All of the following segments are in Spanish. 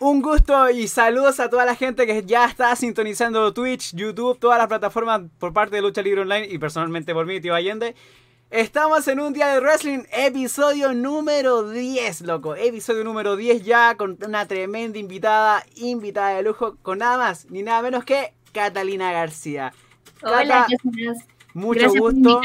Un gusto y saludos a toda la gente que ya está sintonizando Twitch, YouTube, todas las plataformas por parte de Lucha Libre Online y personalmente por mí, Tío Allende. Estamos en un día de wrestling, episodio número 10, loco. Episodio número 10 ya con una tremenda invitada, invitada de lujo, con nada más ni nada menos que Catalina García. Hola, gracias. Mucho gusto.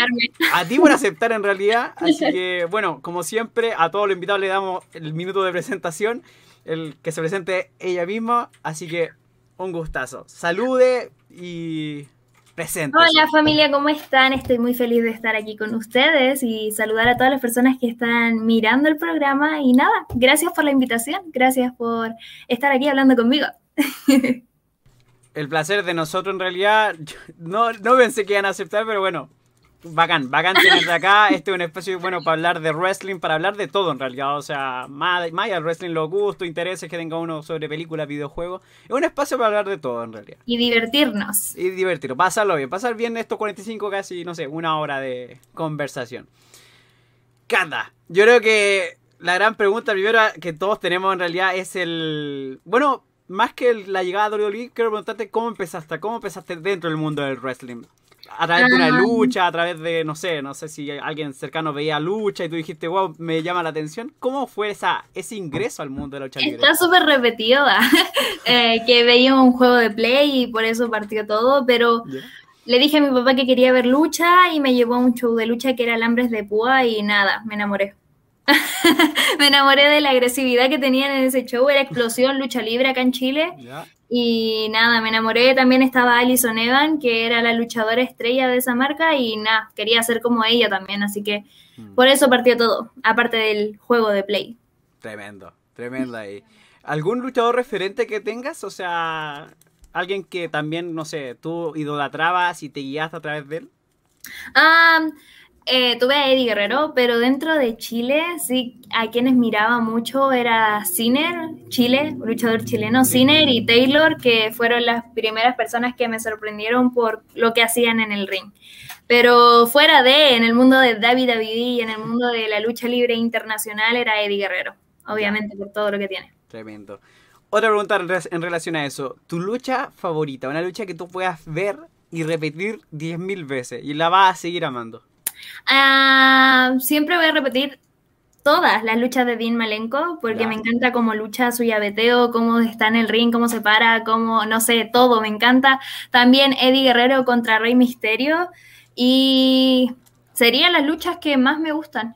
A ti por aceptar en realidad. Así que, bueno, como siempre, a todos los invitados le damos el minuto de presentación el que se presente ella misma. Así que un gustazo. Salude y presente. Hola familia, ¿cómo están? Estoy muy feliz de estar aquí con ustedes y saludar a todas las personas que están mirando el programa. Y nada, gracias por la invitación, gracias por estar aquí hablando conmigo. El placer de nosotros en realidad, no, no pensé que iban a aceptar, pero bueno, Bacán, bacán tenerte acá. Este es un espacio bueno para hablar de wrestling, para hablar de todo en realidad. O sea, más, más allá del wrestling, los gustos, intereses que tenga uno sobre películas, videojuegos. Es un espacio para hablar de todo en realidad. Y divertirnos. Y divertirnos, pasarlo bien. Pasar bien estos 45 casi, no sé, una hora de conversación. Canda, yo creo que la gran pregunta primero que todos tenemos en realidad es el... Bueno, más que la llegada de WWE, quiero preguntarte cómo empezaste, cómo empezaste dentro del mundo del wrestling a través de una lucha, a través de, no sé, no sé si alguien cercano veía lucha y tú dijiste, wow, me llama la atención. ¿Cómo fue esa, ese ingreso al mundo de la lucha libre? Está súper repetido, eh, que veía un juego de play y por eso partió todo, pero le dije a mi papá que quería ver lucha y me llevó a un show de lucha que era Alambres de Púa y nada, me enamoré. me enamoré de la agresividad que tenían en ese show, era explosión, lucha libre acá en Chile. Y nada, me enamoré. También estaba Alison Evan, que era la luchadora estrella de esa marca, y nada, quería ser como ella también. Así que mm. por eso partió todo, aparte del juego de Play. Tremendo, tremendo ahí. ¿Algún luchador referente que tengas? O sea, alguien que también, no sé, tú idolatrabas y te guiaste a través de él. Ah. Eh, tuve a Eddie Guerrero, pero dentro de Chile, sí, a quienes miraba mucho era Ciner, Chile, luchador chileno, Ciner y Taylor, que fueron las primeras personas que me sorprendieron por lo que hacían en el ring. Pero fuera de, en el mundo de David y en el mundo de la lucha libre internacional, era Eddie Guerrero, obviamente, por todo lo que tiene. Tremendo. Otra pregunta en relación a eso. ¿Tu lucha favorita? Una lucha que tú puedas ver y repetir 10.000 veces y la vas a seguir amando. Ah, siempre voy a repetir todas las luchas de Dean Malenko, porque me encanta cómo lucha su llaveteo, cómo está en el ring, cómo se para, cómo, no sé, todo, me encanta. También Eddie Guerrero contra Rey Misterio. Y serían las luchas que más me gustan.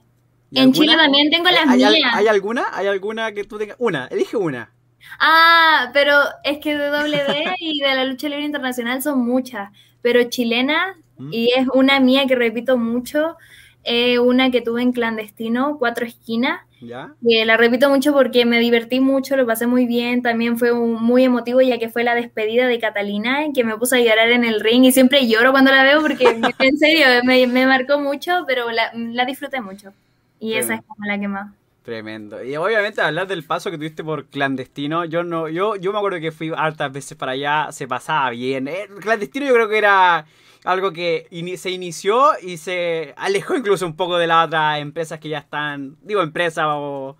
En Chile también tengo las ¿Hay, mías. ¿Hay alguna? ¿Hay alguna que tú tengas? Una, elige una. Ah, pero es que de W y de la lucha libre internacional son muchas, pero chilena y es una mía que repito mucho, eh, una que tuve en clandestino, Cuatro Esquinas. ¿Ya? la repito mucho porque me divertí mucho, lo pasé muy bien, también fue muy emotivo ya que fue la despedida de Catalina, en que me puse a llorar en el ring y siempre lloro cuando la veo porque en serio me, me marcó mucho, pero la, la disfruté mucho. Y esa es como la que más. Tremendo. Y obviamente hablar del paso que tuviste por clandestino, yo no, yo, yo me acuerdo que fui hartas veces para allá, se pasaba bien. Eh, clandestino yo creo que era algo que se inició y se alejó incluso un poco de las otras empresas que ya están, digo, empresas o...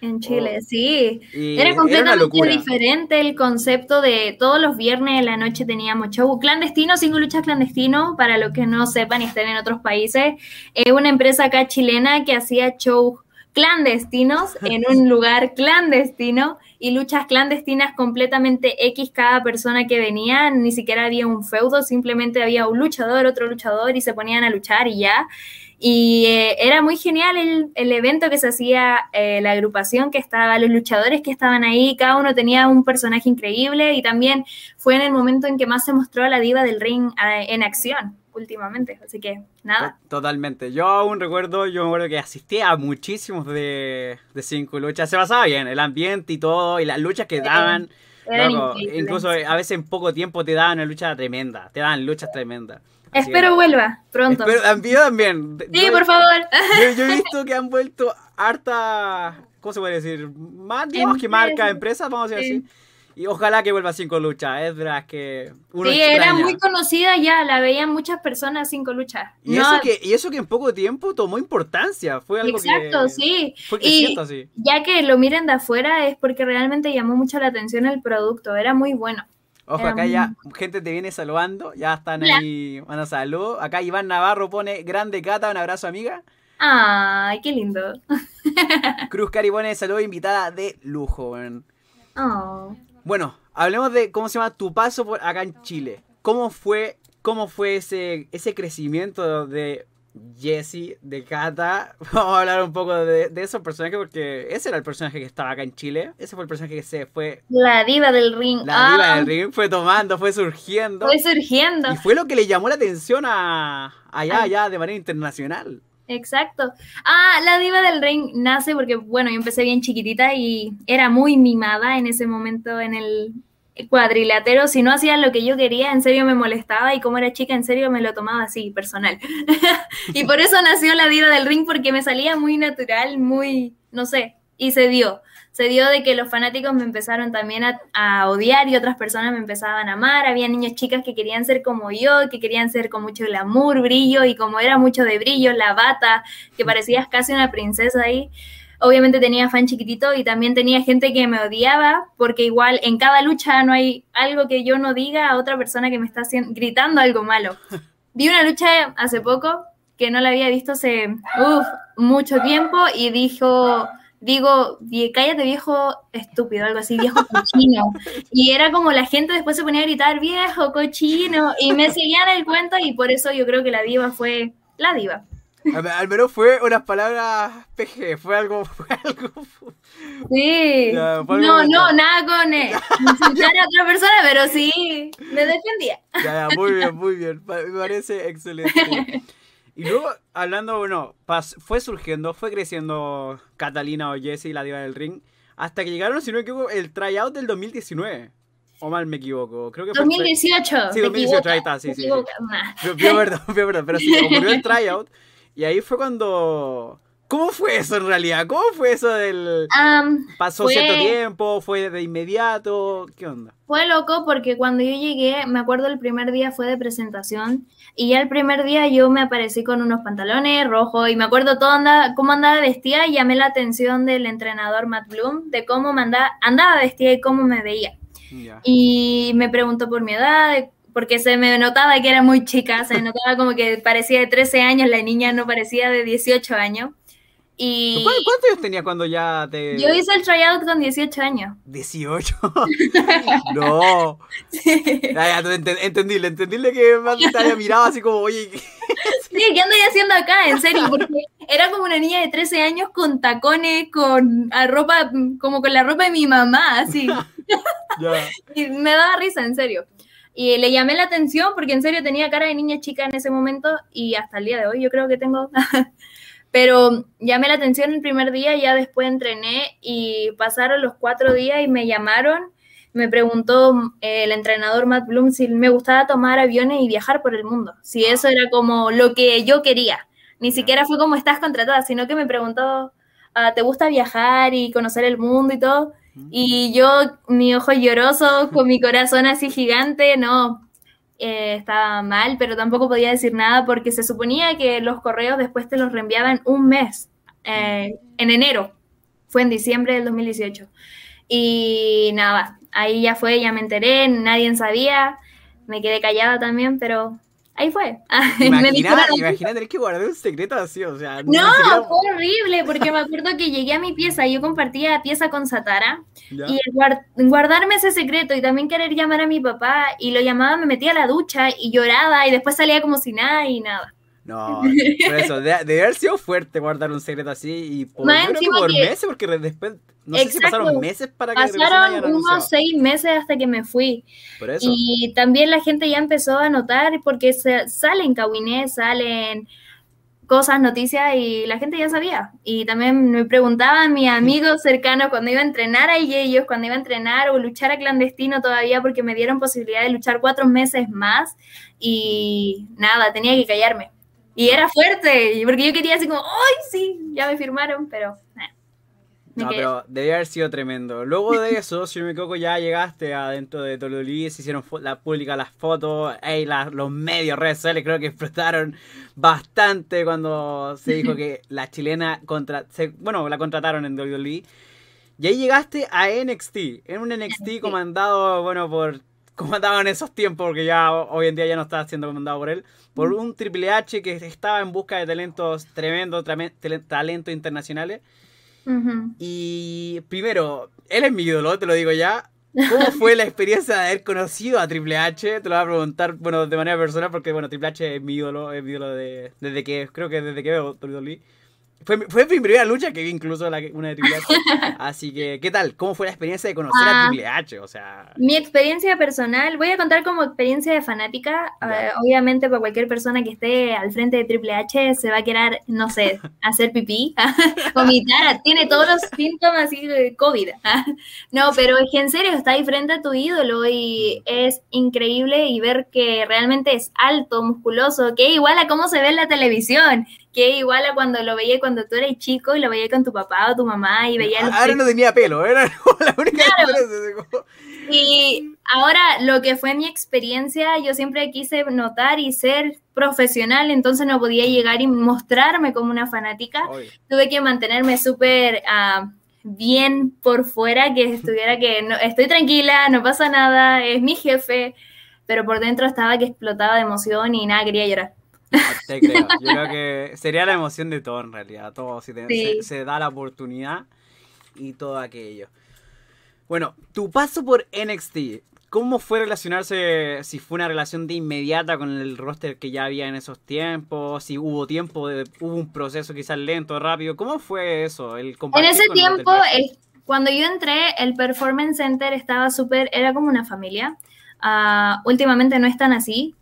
En Chile, sí. Era completamente diferente el concepto de todos los viernes en la noche teníamos show clandestino, cinco luchas clandestino, para los que no sepan y estén en otros países. Es una empresa acá chilena que hacía show clandestinos en un lugar clandestino y luchas clandestinas completamente X cada persona que venía, ni siquiera había un feudo, simplemente había un luchador, otro luchador y se ponían a luchar y ya. Y eh, era muy genial el, el, evento que se hacía, eh, la agrupación que estaba, los luchadores que estaban ahí, cada uno tenía un personaje increíble y también fue en el momento en que más se mostró a la diva del ring eh, en acción últimamente, así que nada. Totalmente. Yo aún recuerdo, yo me acuerdo que asistí a muchísimos de, de cinco luchas. Se pasaba bien, el ambiente y todo, y las luchas que daban. incluso a veces en poco tiempo te daban una lucha tremenda, te daban luchas tremendas. Espero vuelva pronto. Espero, también. Sí, por favor. Yo, he visto que han vuelto harta, ¿cómo se puede decir? Más, digamos que marca, empresas, vamos a decir así Y ojalá que vuelva a Cinco Lucha, es verdad que Sí, era muy conocida ya, la veían muchas personas Cinco Lucha. Y, eso que, y eso que en poco tiempo tomó importancia, fue algo Exacto, sí. y ya que lo miren de afuera es porque realmente llamó mucho la atención el producto, era muy bueno. Ojo, acá ya gente te viene saludando, ya están ahí, bueno, salud. Acá Iván Navarro pone grande Cata, un abrazo amiga. Ay, qué lindo. Cruz Caribone, saludo invitada de lujo. Oh. Bueno, hablemos de cómo se llama tu paso por acá en Chile. ¿Cómo fue, cómo fue ese, ese crecimiento de Jesse, de Kata? Vamos a hablar un poco de, de esos personajes porque ese era el personaje que estaba acá en Chile. Ese fue el personaje que se fue. La diva del ring. La diva del ah. ring fue tomando, fue surgiendo. Fue surgiendo. Y fue lo que le llamó la atención a allá, allá de manera internacional. Exacto. Ah, la diva del ring nace porque, bueno, yo empecé bien chiquitita y era muy mimada en ese momento en el cuadrilátero. Si no hacía lo que yo quería, en serio me molestaba y como era chica, en serio me lo tomaba así, personal. y por eso nació la diva del ring porque me salía muy natural, muy, no sé, y se dio se dio de que los fanáticos me empezaron también a, odiar y otras personas me empezaban a amar. Había niños chicas que querían ser como yo, que querían ser con mucho glamour, brillo, y como era mucho de brillo, la bata, que parecías casi una princesa ahí. Obviamente tenía fan chiquitito y también tenía gente que me odiaba, porque igual en cada lucha no hay algo que yo no diga a otra persona que me está gritando algo malo. Vi una lucha hace poco que no la había visto hace mucho tiempo y dijo digo, cállate viejo estúpido, algo así, viejo cochino. Y era como la gente después se ponía a gritar, viejo cochino, y me seguían el cuento y por eso yo creo que la diva fue la diva. Al menos fue unas palabras PG, fue algo... Fue algo sí. no, no, nada con insultar a otra persona, pero sí, me defendía. Ya, muy bien, muy bien, me parece excelente. Y luego, hablando, bueno, fue surgiendo, fue creciendo Catalina o Jessie, la diva del ring, hasta que llegaron, si no me equivoco, el tryout del 2019. O mal me equivoco, creo que 2018. sí, 2018, ahí está, sí, sí. sí. perdón, perdón, pero sí, ocurrió el tryout. Y ahí fue cuando ¿Cómo fue eso en realidad? ¿Cómo fue eso del... ¿Pasó cierto tiempo? ¿Fue de inmediato? ¿Qué onda? Fue loco porque cuando yo llegué, me acuerdo el primer día fue de presentación y ya el primer día yo me aparecí con unos pantalones rojos y me acuerdo todo andaba, cómo andaba vestida y llamé la atención del entrenador Matt Bloom de cómo andaba, andaba vestida y cómo me veía. Y me preguntó por mi edad, porque se me notaba que era muy chica, se me notaba como que parecía de 13 años, la niña no parecía de 18 años. Y... ¿Cuántos años tenía cuando ya te.? Yo hice el tryout con 18 años. ¿18? no. Sí. Ya, ya, entendible, entendible que más te haya mirado así como, oye. sí, ¿qué ando haciendo acá? En serio, porque era como una niña de 13 años con tacones, con ropa, como con la ropa de mi mamá, así. ya. Y me daba risa, en serio. Y le llamé la atención porque en serio tenía cara de niña chica en ese momento y hasta el día de hoy yo creo que tengo pero llamé la atención el primer día, ya después entrené y pasaron los cuatro días y me llamaron. Me preguntó eh, el entrenador Matt Bloom si me gustaba tomar aviones y viajar por el mundo, si eso era como lo que yo quería. Ni siquiera fue como estás contratada, sino que me preguntó, ah, ¿te gusta viajar y conocer el mundo y todo? Y yo, mi ojo lloroso, con mi corazón así gigante, no, eh, estaba mal, pero tampoco podía decir nada porque se suponía que los correos después te los reenviaban un mes, eh, en enero, fue en diciembre del 2018. Y nada, ahí ya fue, ya me enteré, nadie sabía, me quedé callada también, pero ahí fue. Imagina, imagina tener que guardar un secreto así, o sea. No, fue horrible, porque me acuerdo que llegué a mi pieza y yo compartía pieza con Satara. Y guardarme ese secreto y también querer llamar a mi papá y lo llamaba, me metía a la ducha y lloraba y después salía como si nada y nada. No, por eso, debe, haber sido fuerte guardar un secreto así y por, por meses, porque después, no sé si pasaron meses para que Pasaron unos seis meses hasta que me fui. Por eso. Y también la gente ya empezó a notar, porque se, salen cahuinés, salen cosas, noticias y la gente ya sabía. Y también me preguntaban mis amigos cercanos cuando iba a entrenar a ellos, cuando iba a entrenar o luchar a clandestino todavía porque me dieron posibilidad de luchar cuatro meses más y nada, tenía que callarme. Y era fuerte, porque yo quería así como, ¡ay, sí! Ya me firmaron, pero... no, pero debe haber sido tremendo. Luego de eso, si me equivoco, ya llegaste adentro de WWE, se hicieron la pública las fotos, hey, los medios, redes sociales, creo que explotaron bastante cuando se dijo que la chilena contra, bueno, la contrataron en WWE. Y ahí llegaste a NXT, en un NXT comandado, bueno, por comandado en esos tiempos, porque ya hoy en día ya no está siendo comandado por él, por mm. un Triple H que estaba en busca de talentos tremendos, talentos internacionales. Y primero, él es mi ídolo, te lo digo ya. ¿Cómo fue la experiencia de haber conocido a Triple H? Te lo voy a preguntar, bueno, de manera personal, porque bueno, Triple H es mi ídolo, es mi ídolo de, desde que, creo que desde que veo WWE. Fue, fue mi primera lucha que vi incluso la, una de Triple H. Así que, ¿qué tal? ¿Cómo fue la experiencia de conocer a ah, Triple H? O sea... Mi experiencia personal, voy a contar como experiencia de fanática. Eh, obviamente, para cualquier persona que esté al frente de Triple H se va a querer, no sé, hacer pipí, vomitar, tiene todos los síntomas de COVID. no, pero es que en serio, está ahí frente a tu ídolo y es increíble y ver que realmente es alto, musculoso, que igual a cómo se ve en la televisión que igual a cuando lo veía cuando tú eras chico y lo veía con tu papá o tu mamá y veía... Ahora no tenía pelo, era la única diferencia. Y ahora lo que fue mi experiencia, yo siempre quise notar y ser profesional, entonces no podía llegar y mostrarme como una fanática. Tuve que mantenerme súper... Uh, bien por fuera, que estuviera que no, estoy tranquila, no pasa nada, es mi jefe, pero por dentro estaba que explotaba de emoción y nada, quería llorar. Te creo. Yo creo que sería la emoción de todo en realidad. Todo, si se, da la oportunidad y todo aquello. Bueno, tu paso por NXT. ¿Cómo fue relacionarse? Si fue una relación de inmediata con el roster que ya había en esos tiempos, si hubo tiempo, de, hubo un proceso quizás lento, rápido. ¿Cómo fue eso? El en ese tiempo, cuando yo entré, el Performance Center estaba súper, era como una familia. Ah, últimamente no es tan así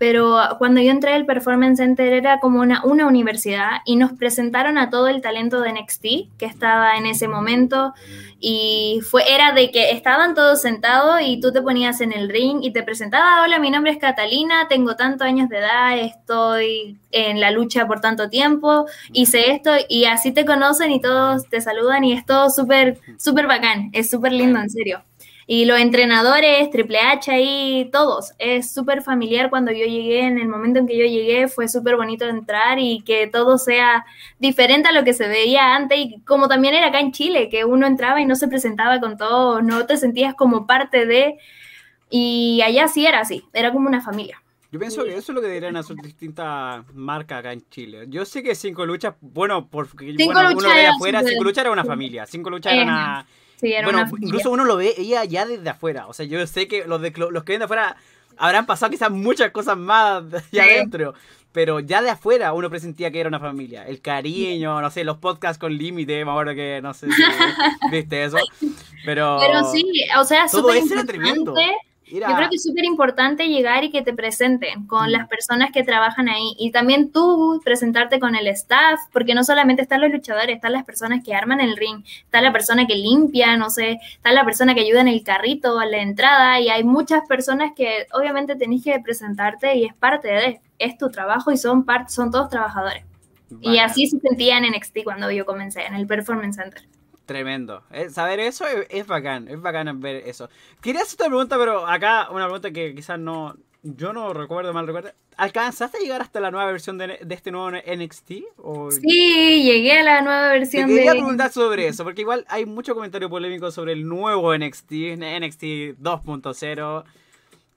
pero cuando yo entré al Performance Center era como una, una universidad y nos presentaron a todo el talento de NXT que estaba en ese momento y fue, era de que estaban todos sentados y tú te ponías en el ring y te presentaba, hola, mi nombre es Catalina, tengo tantos años de edad, estoy en la lucha por tanto tiempo, hice esto y así te conocen y todos te saludan y es todo súper, súper bacán, es súper lindo, en serio. Y los entrenadores, Triple H ahí, todos. Es súper familiar cuando yo llegué, en el momento en que yo llegué fue súper bonito entrar y que todo sea diferente a lo que se veía antes y como también era acá en Chile, que uno entraba y no se presentaba con todos, no te sentías como parte de... Y allá sí era así, era como una familia. Yo pienso que eso es lo que deberían hacer distintas marcas acá en Chile. Yo sé que Cinco Luchas, bueno, porque bueno, uno de afuera, Cinco Luchas era una familia, Cinco Luchas era una bueno, incluso uno lo ve ella ya desde afuera. O sea, yo sé que los, de, los que ven de afuera habrán pasado quizás muchas cosas más de adentro. Pero ya de afuera uno presentía que era una familia. El cariño, no sé, los podcasts con límite, me acuerdo que, no sé si viste eso. Pero, pero sí, o sea, todo eso era tremendo. Yo creo que es súper importante llegar y que te presenten con mm. las personas que trabajan ahí y también tú presentarte con el staff, porque no solamente están los luchadores, están las personas que arman el ring, está la persona que limpia, no sé, está la persona que ayuda en el carrito, a la entrada y hay muchas personas que obviamente tenés que presentarte y es parte de, es tu trabajo y son, parte, son todos trabajadores. Y así se sentía en NXT cuando yo comencé, en el Performance Center. Tremendo. Eh, saber eso es, bacán, es bacán ver eso. Quería hacer otra pregunta, pero acá una pregunta que quizás no, yo no recuerdo, mal recuerdo. ¿Alcanzaste a llegar hasta la nueva versión de, este nuevo NXT? Sí, llegué a la nueva versión Te quería preguntar sobre eso, porque igual hay mucho comentario polémico sobre el nuevo NXT, NXT 2.0.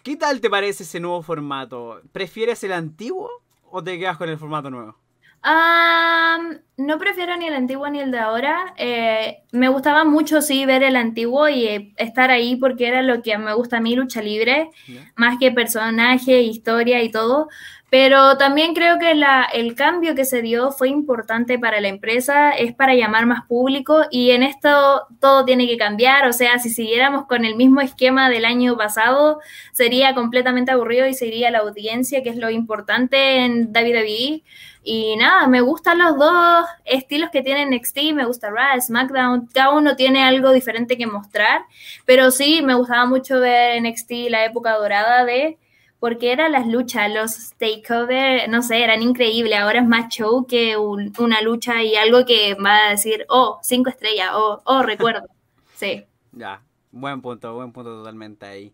¿Qué tal te parece ese nuevo formato? ¿Prefieres el antiguo o te quedas con el formato nuevo? No prefiero ni el antiguo ni el de ahora. Eh, me gustaba mucho, sí, ver el antiguo y eh, estar ahí porque era lo que me gusta a mí, lucha libre, más que personaje, historia y todo. Pero también creo que la, el cambio que se dio fue importante para la empresa, es para llamar más público y en esto todo tiene que cambiar. O sea, si siguiéramos con el mismo esquema del año pasado, sería completamente aburrido y sería la audiencia, que es lo importante en David David y nada, me gustan los dos estilos que tiene NXT, me gusta Raw, SmackDown, cada uno tiene algo diferente que mostrar, pero sí, me gustaba mucho ver NXT la época dorada de porque eran las luchas, los takeover, no sé, eran increíbles. Ahora es más show que una lucha y algo que va a decir, oh, cinco estrellas, oh, oh, recuerdo. Sí. Ya, buen punto, buen punto totalmente ahí.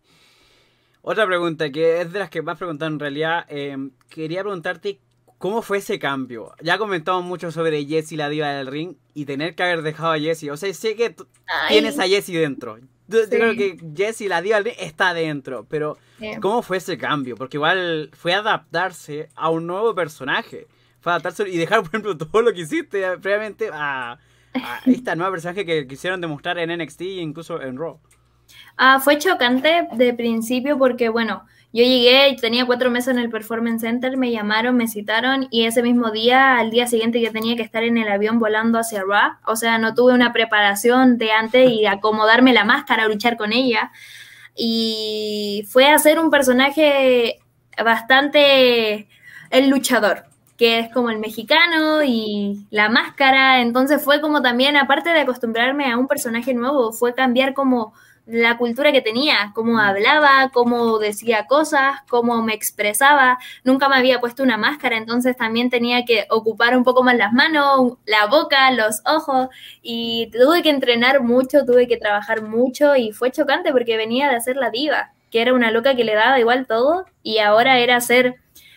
Otra pregunta que es de las que más preguntado en realidad, em, quería preguntarte cómo fue ese cambio. Ya comentamos mucho sobre Jessie, la diva del ring, y tener que haber dejado a Jessie. O sea, sé que tienes a Jessie dentro. Yo creo que Jessie, la diva del ring, está dentro, pero ¿cómo fue ese cambio? Porque igual fue adaptarse a un nuevo personaje. Fue adaptarse y dejar, por ejemplo, todo lo que hiciste previamente a, a esta nueva personaje que quisieron demostrar en NXT e incluso en Raw. Ah, fue chocante de principio porque, bueno, yo llegué, tenía cuatro meses en el Performance Center, me llamaron, me citaron y ese mismo día, al día siguiente yo tenía que estar en el avión volando hacia Raw. O sea, no tuve una preparación de antes y acomodarme la máscara, luchar con ella. Y fue a ser un personaje bastante el luchador que es como el mexicano y la máscara, entonces fue como también, aparte de acostumbrarme a un personaje nuevo, fue cambiar como la cultura que tenía, cómo mm. hablaba, cómo decía cosas, cómo me expresaba. Nunca me había puesto una máscara, entonces también tenía que ocupar un poco más las manos, la boca, los ojos y tuve que entrenar mucho, tuve que trabajar mucho y fue chocante porque venía de hacer la diva, que era una loca que le daba igual todo y ahora era ser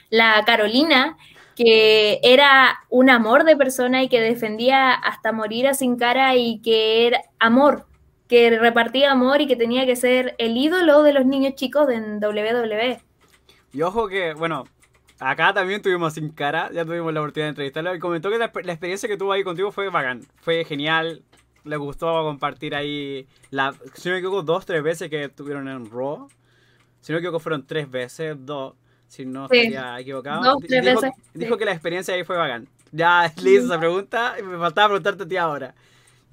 la Carolina que era un amor de persona y que defendía hasta morir a sin cara y que era amor, que repartía amor y que tenía que ser el ídolo de los niños chicos en WWE. Y ojo que, bueno, acá también tuvimos sin cara, ya tuvimos la oportunidad de entrevistarlo y comentó que la, experiencia que tuvo ahí contigo fue bacán, fue genial, le gustó compartir ahí, la, si no me equivoco, dos, tres veces que estuvieron en Raw, si no me equivoco fueron tres veces, dos, si no estaría equivocado. Dos, tres dijo, veces, dijo que la experiencia ahí fue bacán. Ya le hice esa pregunta y me faltaba preguntarte a ti ahora.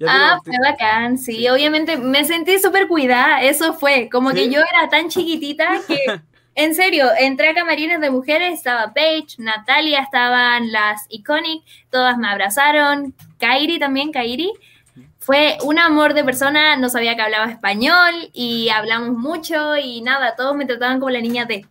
Ah, fue bacán, sí, obviamente me sentí súper cuidada, eso fue, como que yo era tan chiquitita que, en serio, entré a camarines de mujeres, estaba Paige, Natalia, estaban las Iconic, todas me abrazaron, Kairi también, Kairi, fue un amor de persona, no sabía que hablaba español y hablamos mucho y nada, todos me trataban como la niña de,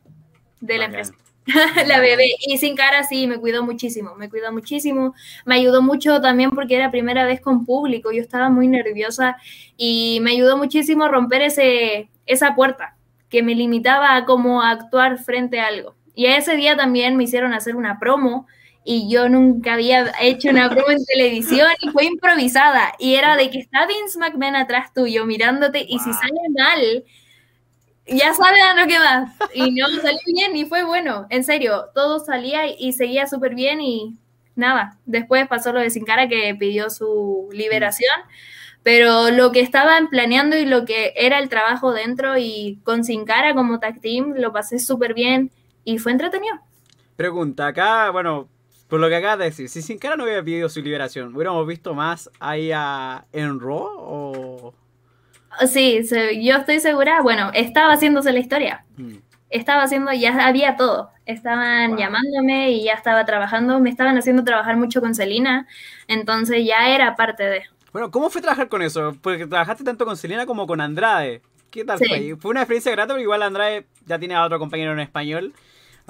de la empresa. la bebé. Y sin cara sí, me cuidó muchísimo, me cuidó muchísimo. Me ayudó mucho también porque era primera vez con público, yo estaba muy nerviosa y me ayudó muchísimo romper ese, esa puerta que me limitaba a cómo actuar frente a algo. Y a ese día también me hicieron hacer una promo y yo nunca había hecho una promo en televisión y fue improvisada y era de que está Vince McMahon atrás tuyo mirándote y si sale mal ya saben a lo que va. Y no salió bien y fue bueno, en serio, todo salía y seguía súper bien y nada. Después pasó lo de Sin Cara que pidió su liberación, pero lo que estaban planeando y lo que era el trabajo dentro y con Sin Cara como tag team lo pasé súper bien y fue entretenido. Pregunta, acá, bueno, por lo que acabas de decir, si Sin Cara no hubiera pedido su liberación, ¿hubiéramos visto más ahí a, en Raw o...? Sí, yo estoy segura. Bueno, estaba haciéndose la historia. Mm. Estaba haciendo, ya había todo. Estaban llamándome y ya estaba trabajando. Me estaban haciendo trabajar mucho con Celina. Entonces ya era parte de. Bueno, ¿cómo fue trabajar con eso? Porque trabajaste tanto con Celina como con Andrade. ¿Qué tal fue? Fue una experiencia grata, pero igual Andrade ya tiene a otro compañero en español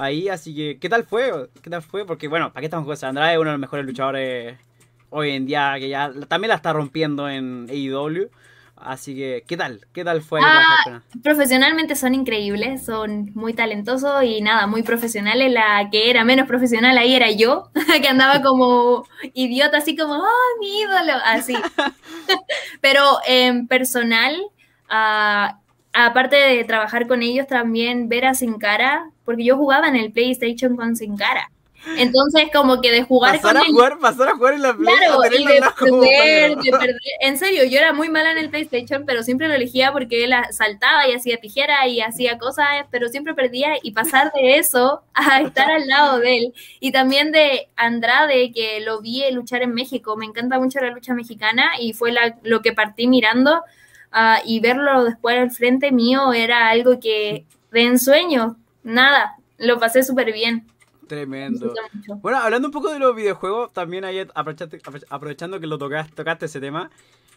ahí, así que, ¿qué tal fue? ¿Qué tal fue? Porque, bueno, ¿para qué estamos eso? Andrade es uno de los mejores luchadores hoy en día, que ya también la está rompiendo en AEW. Así que, ¿qué tal? ¿Qué tal fue? Ah, profesionalmente son increíbles, son muy talentosos y nada, muy profesionales. La que era menos profesional ahí era yo, que andaba como idiota, así como, ¡oh, mi ídolo! Así. Pero en personal, ah, aparte de trabajar con ellos, también ver a Sin Cara, porque yo jugaba en el PlayStation con Sin Cara. Entonces, como que de jugar pasar con a jugar, pasar a jugar en la Play, claro, y de perder, de perder. En serio, yo era muy mala en el PlayStation, pero siempre lo elegía porque él saltaba y hacía tijera y hacía cosas, pero siempre perdía y pasar de eso a estar al lado de él. Y también de Andrade, que lo vi luchar en México. Me encanta mucho la lucha mexicana y fue la, lo que partí mirando. Uh, y verlo después al frente mío era algo que de ensueño, nada, lo pasé súper bien. Tremendo. Bueno, hablando un poco de los videojuegos, también ahí aprovechando que lo tocaste, tocaste ese tema.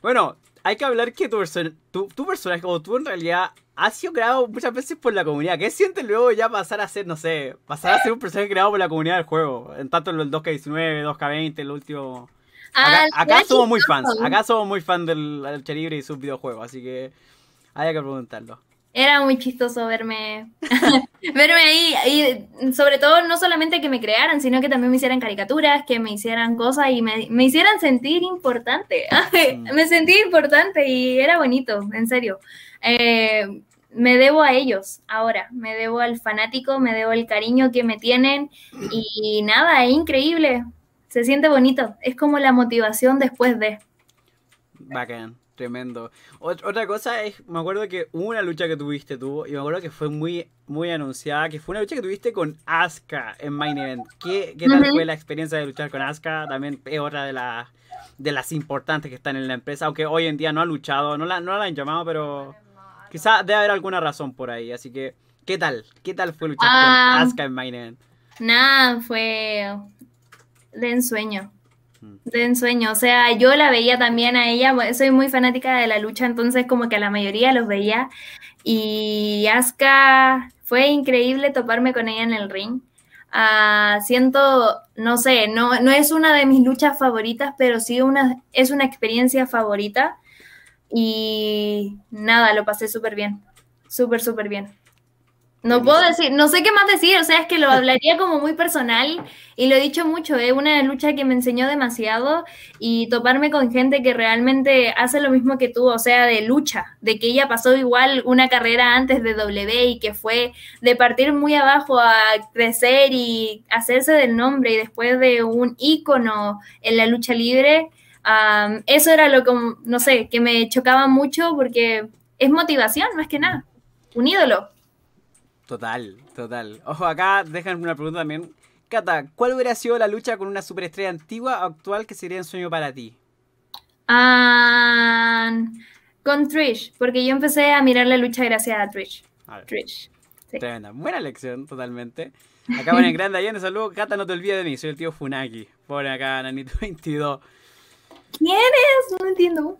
Bueno, hay que hablar que tu, tu, tu personaje, o tú en realidad ha sido creado muchas veces por la comunidad. ¿Qué sientes luego ya pasar a ser, no sé, pasar a ser un personaje creado por la comunidad del juego? En tanto en el 2K19, 2K20, el último... Acá, ah, somos muy fans, acá somos muy fans del Lucha Libre y sus videojuegos, así que hay que preguntarlo. Era muy chistoso verme, verme ahí, y sobre todo no solamente que me crearan, sino que también me hicieran caricaturas, que me hicieran cosas y me, me hicieran sentir importante. Mm. me sentí importante y era bonito, en serio. Eh, me debo a ellos ahora, me debo al fanático, me debo al cariño que me tienen y nada, es increíble, se siente bonito, es como la motivación después de. Bacán. Tremendo. otra cosa es, me acuerdo que hubo una lucha que tuviste tú, y me acuerdo que fue muy, muy anunciada, que fue una lucha que tuviste con Asuka en Main Event. ¿Qué, qué tal fue la experiencia de luchar con Asuka? También es otra de, las de las importantes que están en la empresa, aunque hoy en día no ha luchado, no la, no la han llamado, pero quizá debe haber alguna razón por ahí. Así que, ¿qué tal? ¿Qué tal fue luchar con ah, Asuka en Main Event? Nada, fue de ensueño de ensueño. O sea, yo la veía también a ella, soy muy fanática de la lucha, entonces como que a la mayoría los veía. Y Asuka, fue increíble toparme con ella en el ring. Uh, siento, no sé, no, no es una de mis luchas favoritas, pero sí una, es una experiencia favorita. Y nada, lo pasé súper bien, súper, súper bien. No puedo decir, no sé qué más decir, o sea, es que lo hablaría como muy personal y lo he dicho mucho, es una lucha que me enseñó demasiado y toparme con gente que realmente hace lo mismo que tú, o sea, de lucha, de que ella pasó igual una carrera antes de W y que fue de partir muy abajo a crecer y hacerse del nombre y después de un ícono en la lucha libre, eso era lo que, no sé, que me chocaba mucho porque es motivación, más que nada, un ídolo. Total, total. Ojo, acá dejan una pregunta también. Cata, ¿cuál hubiera sido la lucha con una superestrella antigua o actual que sería un sueño para ti? con Trish, porque yo empecé a mirar la lucha gracias a Trish. Trish. Tremenda. Buena lección, totalmente. Acá en grande Allende, saludos. Cata, no te olvides de mí, soy el tío Funaki. Pone acá, Nanito22. ¿Quién es? No entiendo.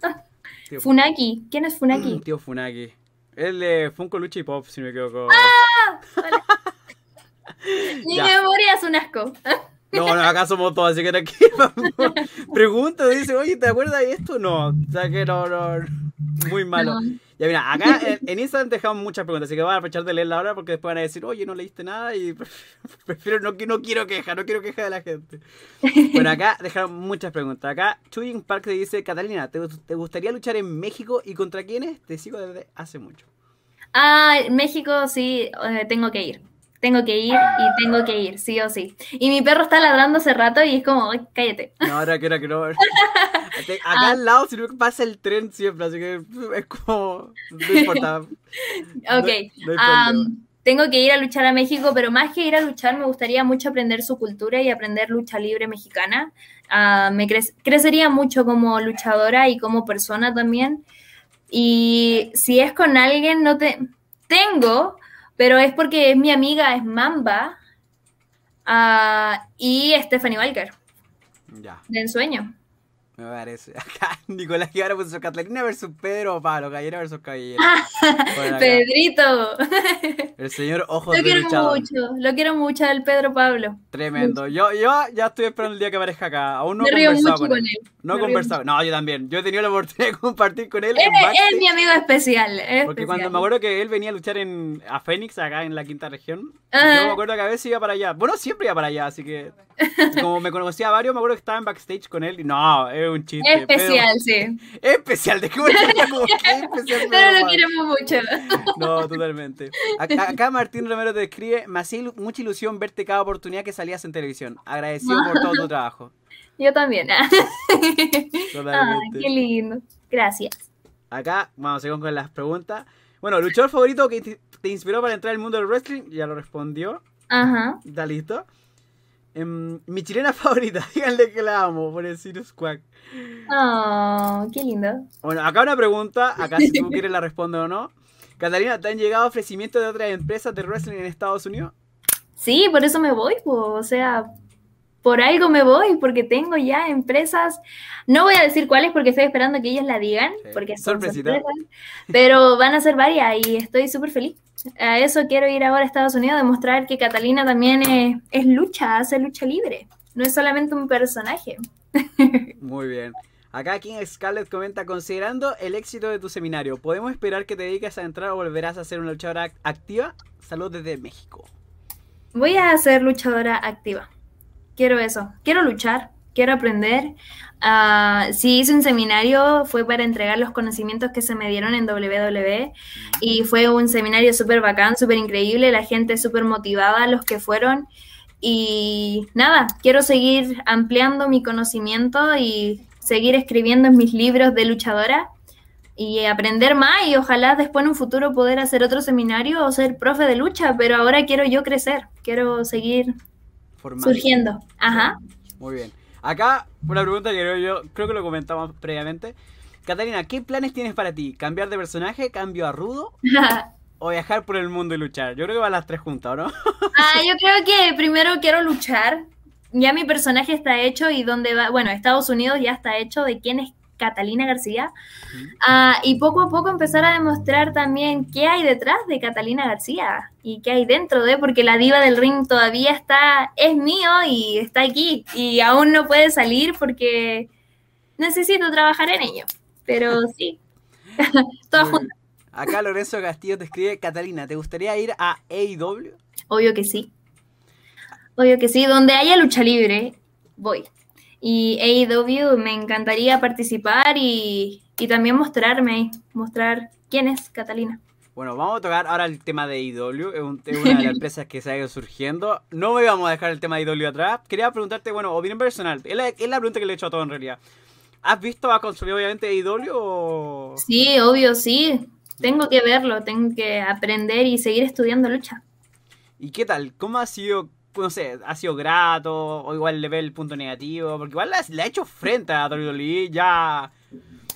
Funaki. ¿Quién es Funaki? tío Funaki. El de Funko Lucha y Pop, si no me equivoco. ¡Ah! Mi memoria es un asco. No, no, acá somos todos, así que aquí pregunta, dice, oye, ¿te acuerdas de esto? No, o sea que no, no, muy malo. Ya mira, acá en, Instagram dejamos muchas preguntas, así que voy a aprovechar de leerla ahora porque después van a decir, oye, no leíste nada y prefiero, no, no quiero queja, no quiero queja de la gente. Bueno, acá dejaron muchas preguntas. Acá Chuying Park te dice, Catalina, ¿te, ¿te, gustaría luchar en México y contra quiénes? Te sigo desde hace mucho. Ah, México sí, eh, tengo que ir tengo que ir y tengo que ir, sí o sí. Y mi perro está ladrando hace rato y es como, cállate. No, ahora que era que no. Acá ah. al lado si pasa el tren siempre, así que es como, no importa. ok. tengo que ir a luchar a México, pero más que ir a luchar, me gustaría mucho aprender su cultura y aprender lucha libre mexicana. Ah, me crecería mucho como luchadora y como persona también. Y si es con alguien, no te... Tengo, pero es porque es mi amiga, es Mamba uh, y Stephanie Walker. Ya. De ensueño. Me parece. Acá Nicolás Guevara puso Catalina versus Pedro Pablo, Gallera versus Caballero. Pedrito. El señor Ojos lo quiero mucho, lo quiero mucho el Pedro Pablo. Tremendo. Yo, yo ya estoy esperando el día que aparezca acá. Aún no he conversado con, él. No he conversado. No, yo también. Yo he tenido la oportunidad de compartir con él. Es, mi amigo especial. Porque cuando me acuerdo que él venía a luchar en, a Phoenix, acá en la quinta región, yo me acuerdo que a veces iba para allá. Bueno, siempre iba para allá, así que como me conocía a varios, me acuerdo que estaba en backstage con él. Y no, es un chiste. Especial, sí. Especial, de como especial. Pero lo queremos mucho. No, totalmente. Acá, Martín Romero te escribe: Me hacía mucha ilusión verte cada oportunidad que salías en televisión. Agradecido por todo tu trabajo. Yo también. Totalmente. qué lindo. Gracias. Acá vamos a seguir con las preguntas. Bueno, luchador favorito que te inspiró para entrar al mundo del wrestling, ya lo respondió. Ajá. ¿Está listo? Em, mi chilena favorita, díganle que la amo, por el Sirius Quack. Oh, qué lindo. Bueno, acá una pregunta, acá si tú quieres la responde o no. Catalina, ¿te han llegado ofrecimientos de otras empresas de wrestling en Estados Unidos? Sí, por eso me voy, o sea, por algo me voy, porque tengo ya empresas, no voy a decir cuáles porque estoy esperando que ellas la digan, porque son sorpresas, pero van a ser varias y estoy súper feliz. A eso quiero ir ahora a Estados Unidos, demostrar que Catalina también es, es lucha, hace lucha libre, no es solamente un personaje. Muy bien. Acá King Scarlett comenta, considerando el éxito de tu seminario, ¿podemos esperar que te dediques a entrar o volverás a ser una luchadora activa? Saludos desde México. Voy a ser luchadora activa. Quiero eso. Quiero luchar, quiero aprender. Ah, si hice un seminario fue para entregar los conocimientos que se me dieron en WWE y fue un seminario súper bacán, súper increíble, la gente súper motivada, los que fueron. Y nada, quiero seguir ampliando mi conocimiento y seguir escribiendo en mis libros de luchadora y aprender más y ojalá después en un futuro poder hacer otro seminario o ser profe de lucha, pero ahora quiero yo crecer, quiero seguir surgiendo. Ajá. Muy bien. Acá una pregunta que yo creo que lo comentamos previamente. Catalina, ¿qué planes tienes para ti? ¿Cambiar de personaje? ¿Cambio a rudo? ¿O viajar por el mundo y luchar? Yo creo que van las tres juntas, ¿no? ah, yo creo que primero quiero luchar, ya mi personaje está hecho y donde va, bueno, Estados Unidos ya está hecho de quién es Catalina García. Ah, y poco a poco empezar a demostrar también qué hay detrás de Catalina García y qué hay dentro de, porque la diva del ring todavía está, es mío y está aquí y aún no puede salir porque necesito trabajar en ello. Pero sí. Acá Lorenzo Castillo te escribe, Catalina, ¿te gustaría ir a AEW? Obvio que sí. Obvio que sí, donde haya lucha libre, voy. Y AEW me encantaría participar y, también mostrarme, mostrar quién es Catalina. Bueno, vamos a tocar ahora el tema de AEW, es, una de las empresas que se ha ido surgiendo. No me vamos a dejar el tema de AEW atrás. Quería preguntarte, bueno, opinión personal, es la, es la pregunta que le he hecho a todo en realidad. ¿Has visto, has consumido obviamente AEW o...? Sí, obvio, sí. Tengo que verlo, tengo que aprender y seguir estudiando lucha. ¿Y qué tal? ¿Cómo ha sido no sé, ha sido grato, o igual le ve el punto negativo, porque igual le ha hecho frente a WWE, ya,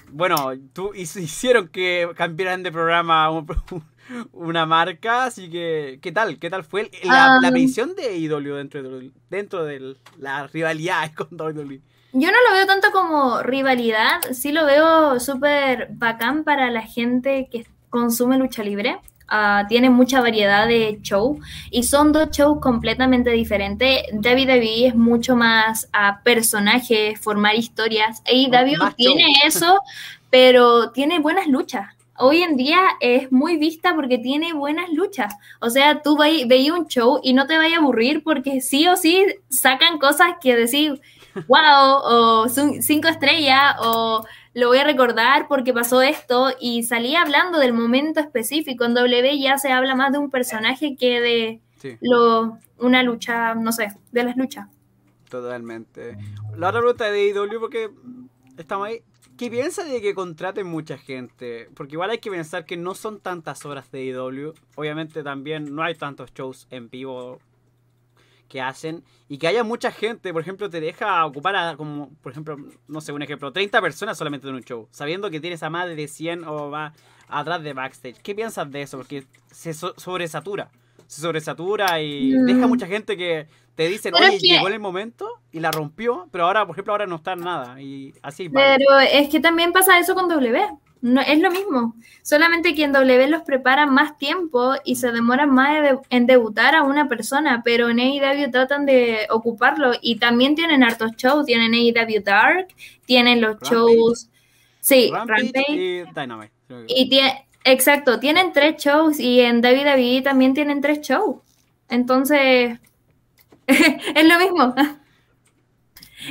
bueno, tú hicieron que cambiaran de programa una marca, así que, ¿qué tal? ¿Qué tal fue la, la medición de IW dentro de, dentro de la rivalidad con WWE? Yo no lo veo tanto como rivalidad, sí lo veo súper bacán para la gente que consume lucha libre. Ah, tiene mucha variedad de show y son dos shows completamente diferentes. WWE es mucho más a personajes, formar historias. AEW tiene eso, pero tiene buenas luchas. Hoy en día es muy vista porque tiene buenas luchas. O sea, tú veías un show y no te vayas a aburrir porque sí o sí sacan cosas que decir, wow, o cinco estrellas, o lo voy a recordar porque pasó esto y salí hablando del momento específico. En W ya se habla más de un personaje que de lo, una lucha, no sé, de las luchas. Totalmente. La otra pregunta de IW, porque estamos ahí. ¿Qué piensa de que contraten mucha gente? Porque igual hay que pensar que no son tantas horas de IW. Obviamente también no hay tantos shows en vivo que hacen y que haya mucha gente, por ejemplo, te deja ocupar a, como, por ejemplo, no sé, un ejemplo, 30 personas solamente en un show, sabiendo que tienes a más de 100 o va atrás de backstage. ¿Qué piensas de eso? Porque se sobresatura, se sobresatura y mm. deja mucha gente que te dicen, oye, llegó el momento y la rompió, pero ahora, por ejemplo, ahora no está nada y así. Pero es que también pasa eso con W. No, es lo mismo, solamente que en W los prepara más tiempo y se demoran más en debutar a una persona, pero en AEW tratan de ocuparlo y también tienen hartos shows, tienen AEW Dark, tienen los shows, sí, Rampage, y Dynamite. Y exacto, tienen tres shows y en WWE también tienen tres shows, entonces es lo mismo.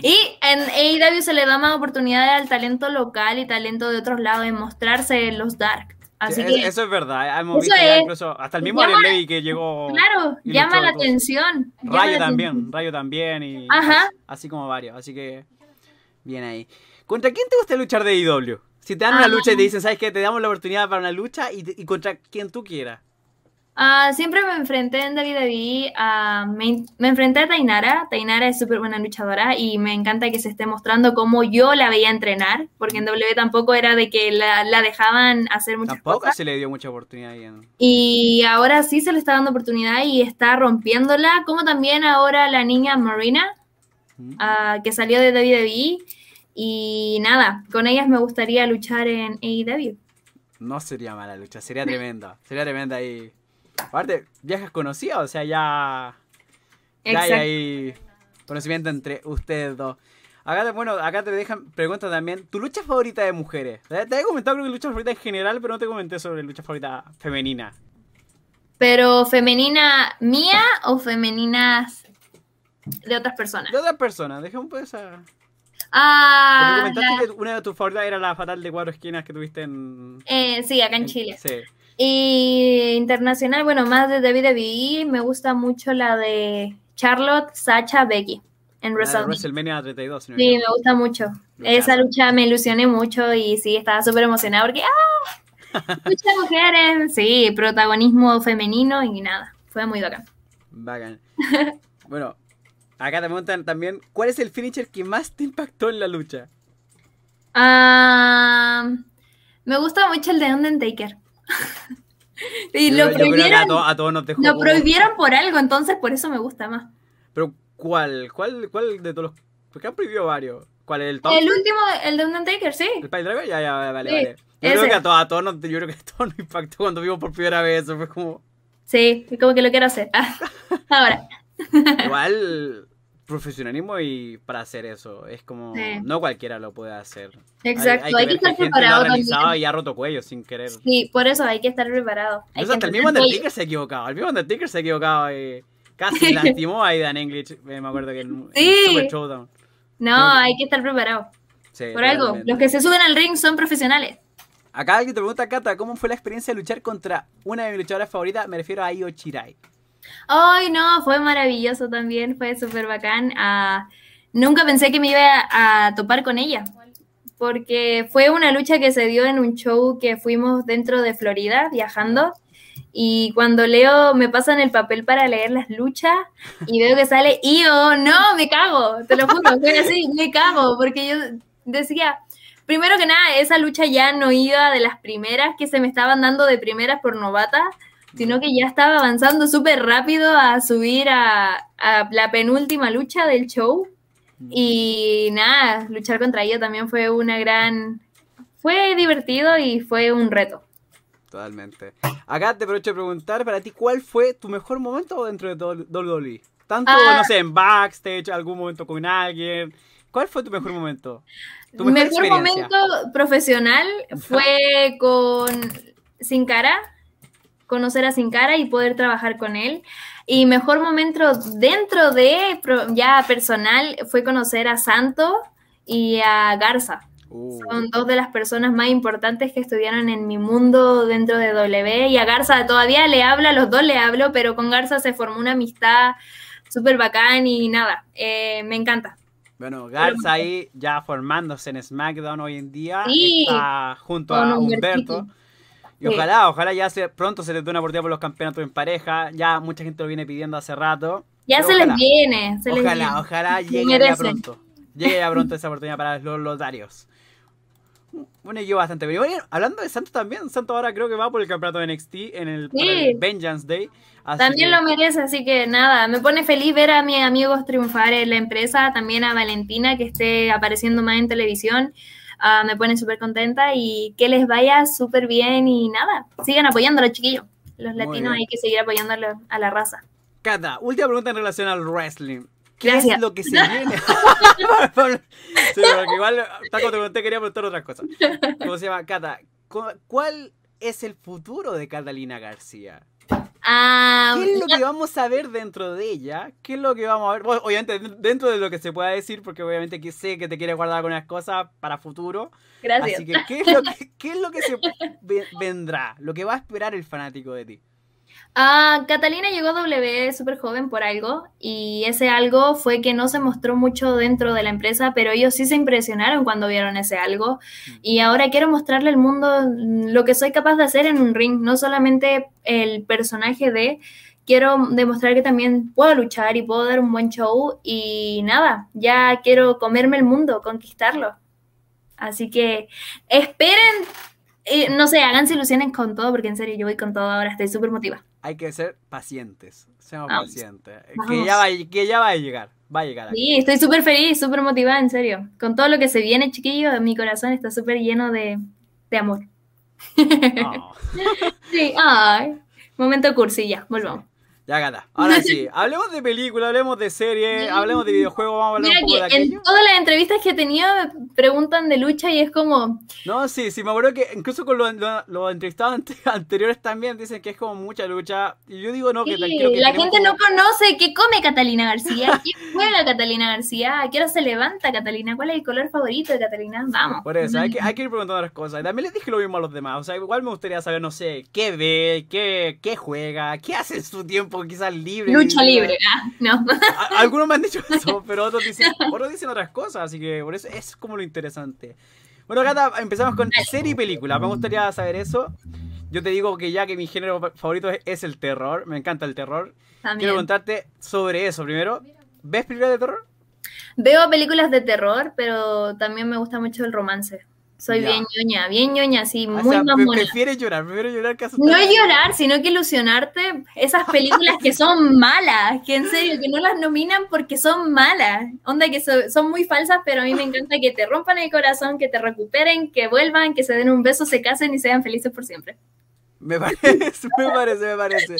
Y en AEW se le da más oportunidad al talento local y talento de otros lados de mostrarse en los dark. Así que, eso es verdad, hemos visto incluso hasta el mismo Levy que llegó. Claro, llama la atención. Rayo también, Rayo también y Ajá. así como varios, así que bien ahí. ¿Contra quién te gusta luchar de AEW? Si te dan una lucha y te dicen, ¿sabes qué? Te damos la oportunidad para una lucha y, y contra quien tú quieras. Ah, siempre me enfrenté en WWE, uh, me, me, enfrenté a Tainara, Tainara es súper buena luchadora y me encanta que se esté mostrando cómo yo la veía entrenar, porque en W tampoco era de que la, la dejaban hacer muchas tampoco cosas. se le dio mucha oportunidad. Y ahora sí se le está dando oportunidad y está rompiéndola, como también ahora la niña Marina, ah, que salió de WWE. Y nada, con ellas me gustaría luchar en AEW. No sería mala lucha, sería tremenda. sería tremenda ahí. Aparte, viejas conocidas, o sea, ya. Ya hay ahí conocimiento entre ustedes dos. Acá, bueno, acá te dejan preguntas también. ¿Tu lucha favorita de mujeres? Te, he comentado creo que lucha favorita en general, pero no te comenté sobre lucha favorita femenina. ¿Pero femenina mía o femeninas de otras personas? De otras personas, dejemos pues esa. Ah. Porque comentaste que una de tus favoritas era la fatal de cuatro esquinas que tuviste en. Eh, sí, acá en, Chile. Sí. Y internacional, bueno, más de WWE, me gusta mucho la de Charlotte, Sacha, Becky en WrestleMania 32. sí, me gusta mucho. Esa lucha me ilusioné mucho y sí, estaba súper emocionada porque ¡ah! Muchas mujeres, sí, protagonismo femenino y nada, fue muy bacán. Bacán. bueno, acá te preguntan también, ¿cuál es el finisher que más te impactó en la lucha? Ah, me gusta mucho el de Undertaker. y lo prohibieron, lo prohibieron por algo, entonces por eso me gusta más. Pero ¿Cuál? ¿Cuál, cuál de todos los...? Porque han prohibido varios. ¿Cuál es el top? El último, el de Undertaker, sí. ¿El Pile Driver? Ya, ya, vale, vale. Yo creo que a todos, a todos nos, yo creo que a todos nos impactó cuando vimos por primera vez eso. Fue como... Sí, como que lo quiero hacer. Ah, ahora. Igual, profesionalismo y para hacer eso. Es como... No cualquiera lo puede hacer. Exacto, hay, que, estar preparado. Gente y ha roto cuello sin querer. Sí, por eso hay que estar preparado. Hay hasta el mismo Undertaker se ha equivocado. El mismo Undertaker se ha equivocado y... Casi lastimó a Dan English, me acuerdo que en, sí. Super Showdown. No, hay que estar preparado. Sí, Por algo, los que se suben al ring son profesionales. Acá alguien te pregunta, Kata, ¿cómo fue la experiencia de luchar contra una de mis luchadoras favoritas? Me refiero a Io Chirai. Ay, no, fue maravilloso también, fue súper bacán. Ah, nunca pensé que me iba a, topar con ella, porque fue una lucha que se dio en un show que fuimos dentro de Florida, viajando. Y cuando leo, me pasan el papel para leer las luchas y veo que sale Io, no, me cago, te lo juro, fue así, me cago, porque yo decía, primero que nada, esa lucha ya no iba de las primeras que se me estaban dando de primeras por novata, sino que ya estaba avanzando súper rápido a subir a, a, la penúltima lucha del show. Y nada, luchar contra ella también fue una gran... Fue divertido y fue un reto. Totalmente. Acá te aprovecho de preguntar para ti, ¿cuál fue tu mejor momento dentro de WWE? Tanto, ah. no sé, en backstage, algún momento con alguien. ¿Cuál fue tu mejor momento? Tu mejor, momento profesional fue con Sin Cara, conocer a Sin Cara y poder trabajar con él. Y mejor momento dentro de ya personal fue conocer a Santo y a Garza. Uh. Son dos de las personas más importantes que estuvieron en mi mundo dentro de W. Y a Garza todavía le hablo, a los dos le hablo, pero con Garza se formó una amistad súper bacán y nada, eh, me encanta. Bueno, Garza ahí ya formándose en SmackDown hoy en día, está junto a Humberto. Y ojalá, ojalá ya se, pronto se les dé una oportunidad por los campeonatos en pareja. Ya mucha gente lo viene pidiendo hace rato. Ya se les viene. Se ojalá, les viene. ojalá llegue ya pronto. Llegue ya pronto esa oportunidad para los lotarios. Bueno, yo bastante bien. hablando de Santos también, Santos ahora creo que va por el campeonato de NXT en el, Vengeance Day. También lo merece, así que nada, me pone feliz ver a mis amigos triunfar en la empresa, también a Valentina que esté apareciendo más en televisión. Ah, me pone súper contenta y que les vaya súper bien y nada, sigan apoyando a los chiquillos. Los latinos hay que seguir apoyando a la raza. Cata, última pregunta en relación al wrestling. ¿Qué es lo que se viene? sí, porque igual, Taco, te conté, quería preguntar otras cosas. ¿Cómo se llama? Cata, ¿cuál es el futuro de Catalina García? Ah, ¿Qué es lo que vamos a ver dentro de ella? ¿Qué es lo que vamos a ver? obviamente, dentro de lo que se pueda decir, porque obviamente sé que te quieres guardar algunas cosas para futuro. Gracias. Así que, ¿qué es lo que, qué es lo que se vendrá? Lo que va a esperar el fanático de ti. Ah, Catalina llegó a W súper joven por algo y ese algo fue que no se mostró mucho dentro de la empresa, pero ellos sí se impresionaron cuando vieron ese algo. Y ahora quiero mostrarle al mundo lo que soy capaz de hacer en un ring, no solamente el personaje de, quiero demostrar que también puedo luchar y puedo dar un buen show y nada, ya quiero comerme el mundo, conquistarlo. Así que esperen eh, no sé, háganse ilusiones con todo, porque en serio yo voy con todo ahora, estoy súper motivada. Hay que ser pacientes, seamos pacientes, que ya, va, que ya va a llegar. va a llegar. Sí, estoy súper feliz, súper motivada, en serio. Con todo lo que se viene, chiquillo, mi corazón está súper lleno de, de amor. Oh. sí, ay. Momento cursi, ya, volvamos. Ya gata. Ahora sí, hablemos de película, hablemos de serie, hablemos de videojuegos, vamos a hablar un poco de aquello. En todas las entrevistas que he tenido me preguntan de lucha y es como. No, sí, sí, me acuerdo que incluso con los, entrevistados anteriores también dicen que es como mucha lucha. Y yo digo, no, que, sí, que La gente no conoce qué come Catalina García, qué juega Catalina García, a qué hora se levanta Catalina, cuál es el color favorito de Catalina. Vamos. Por eso, hay que, hay que ir preguntando las cosas. Y también les dije lo mismo a los demás. O sea, igual me gustaría saber, no sé, qué ve, qué, qué juega, qué hace en su tiempo quizás libre. Lucha libre, ah, no. Algunos me han dicho eso, pero otros dicen, otros dicen otras cosas, así que por eso es como lo interesante. Bueno, Gata, empezamos con serie y película. Me gustaría saber eso. Yo te digo que ya que mi género favorito es, el terror, me encanta el terror. Quiero preguntarte sobre eso primero. ¿Ves películas de terror? Veo películas de terror, pero también me gusta mucho el romance. Soy bien ñoña, bien ñoña, así, muy sea, Prefieres llorar, prefiero llorar que No es llorar, sino que ilusionarte. Esas películas que son malas, que en serio, que no las nominan porque son malas. Onda que son muy falsas, pero a mí me encanta que te rompan el corazón, que te recuperen, que vuelvan, que se den un beso, se casen y sean felices por siempre. Me parece, me parece, me parece.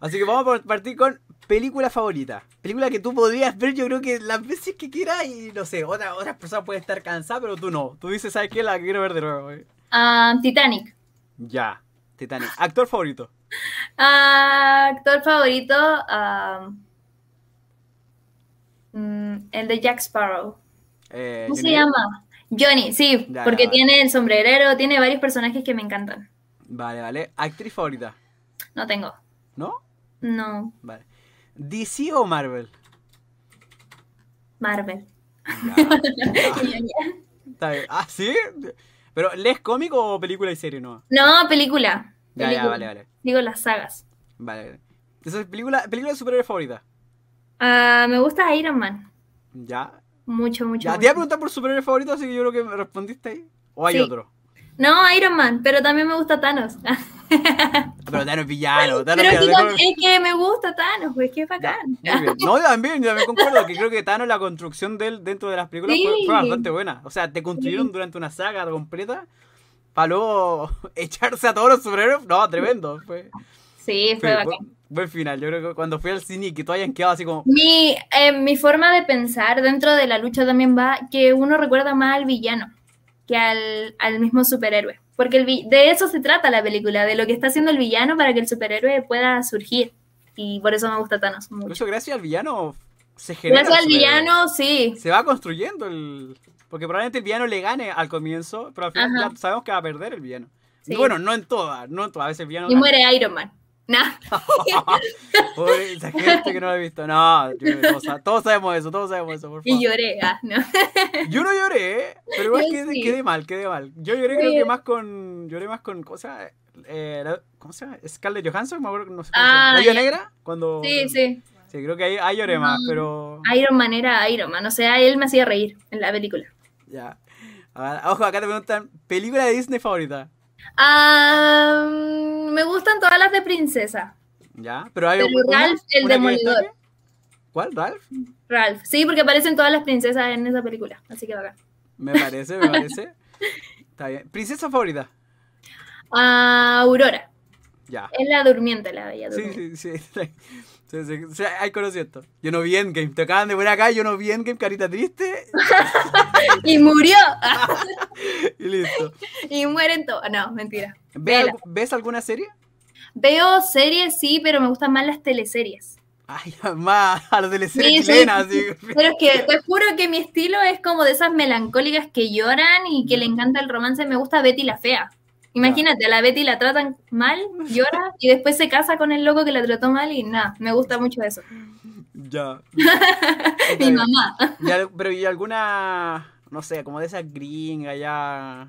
Así que vamos a partir con película favorita. Película que tú podrías ver, yo creo que las veces que quieras y no sé, otra, otras personas pueden estar cansadas, pero tú no. Tú dices, ¿sabes qué? La quiero ver de nuevo. Ah, Titanic. Ya, Titanic. ¿Actor favorito? Ah, actor favorito, mm, el de Jack Sparrow. Eh, ¿Cómo se llama? Johnny, sí, porque tiene el sombrerero, tiene varios personajes que me encantan. Vale, vale. ¿Actriz favorita? No tengo. ¿No? No. Vale. ¿DC o Marvel? Marvel. Ah, ¿sí? ¿Pero lees cómic o película y serie, no? No, película. Ya, ya, vale, vale. Digo las sagas. Vale. Entonces, ¿película, película de superhéroe favorita? Ah, me gusta Iron Man. Ya. Mucho, mucho. Ya, te iba a preguntar por superhéroe favorito, así que yo creo que me respondiste ahí. ¿O hay otro? No, Iron Man, pero también me gusta Thanos. pero Thanos es villano. pero es que me gusta Thanos, pues qué bacán. No, yo también, yo también concuerdo que creo que Thanos, la construcción de él dentro de las películas fue, bastante buena. O sea, te construyeron durante una saga completa para luego echarse a todos los superhéroes. No, tremendo. Fue, sí, fue, bacán. Buen final, yo creo que cuando fui al cine y que todos hayan quedado así como... Mi, eh, mi forma de pensar dentro de la lucha también va que uno recuerda más al villano que al, al mismo superhéroe. Porque el, de eso se trata la película, de lo que está haciendo el villano para que el superhéroe pueda surgir. Y por eso me gusta Thanos mucho. Eso gracias al villano se genera. Gracias al villano, sí. Se va construyendo el. Porque probablemente el villano le gane al comienzo, pero al final ya sabemos que va a perder el villano. bueno, no en todas, no en todas. A veces el villano. Y muere Iron Man. Nah. esa gente que no lo he visto. No, todos, sabemos eso, todos sabemos eso, por favor. Y lloré, ah, no. Yo no lloré, pero igual quedé, quedé, mal, quedé mal. Yo lloré creo que más con. Lloré más con. O sea, eh, ¿Cómo se llama? Scarlett Johansson, me acuerdo, no sé. Ah, ¿La negra? Cuando. Sí, sí. Sí, creo que ahí, ahí lloré más, pero. Iron Man era Iron Man, o sea, él me hacía reír en la película. Ya. ojo, acá te preguntan, ¿película de Disney favorita? Ah, me gustan todas las de princesa. Ya, pero hay pero Ralph, el demoledor. ¿Cuál? ¿Ralph? Ralph, sí, porque aparecen todas las princesas en esa película, así que bacán. Me parece, me parece. Está bien. ¿Princesa favorita? Aurora. Ya. Es la durmiente, la bella durmiente. Sí, sí, sí. Sí, sí, sí, hay conocimiento. Yo no vi Endgame. Te acaban de poner acá, yo no vi Endgame, carita triste. y murió. y listo. Y mueren todos. No, mentira. ¿Ves, alguna serie? Veo series, sí, pero me gustan más las teleseries. Ay, más a las teleseries chilenas. Sí. Pero es que te juro que mi estilo es como de esas melancólicas que lloran y que le encanta el romance. Me gusta Betty la Fea. Imagínate, a la Betty la tratan mal, llora y después se casa con el loco que la trató mal y nada, me gusta mucho eso. Ya. Mi mamá. pero ¿y alguna, no sé, como de esas gringas ya?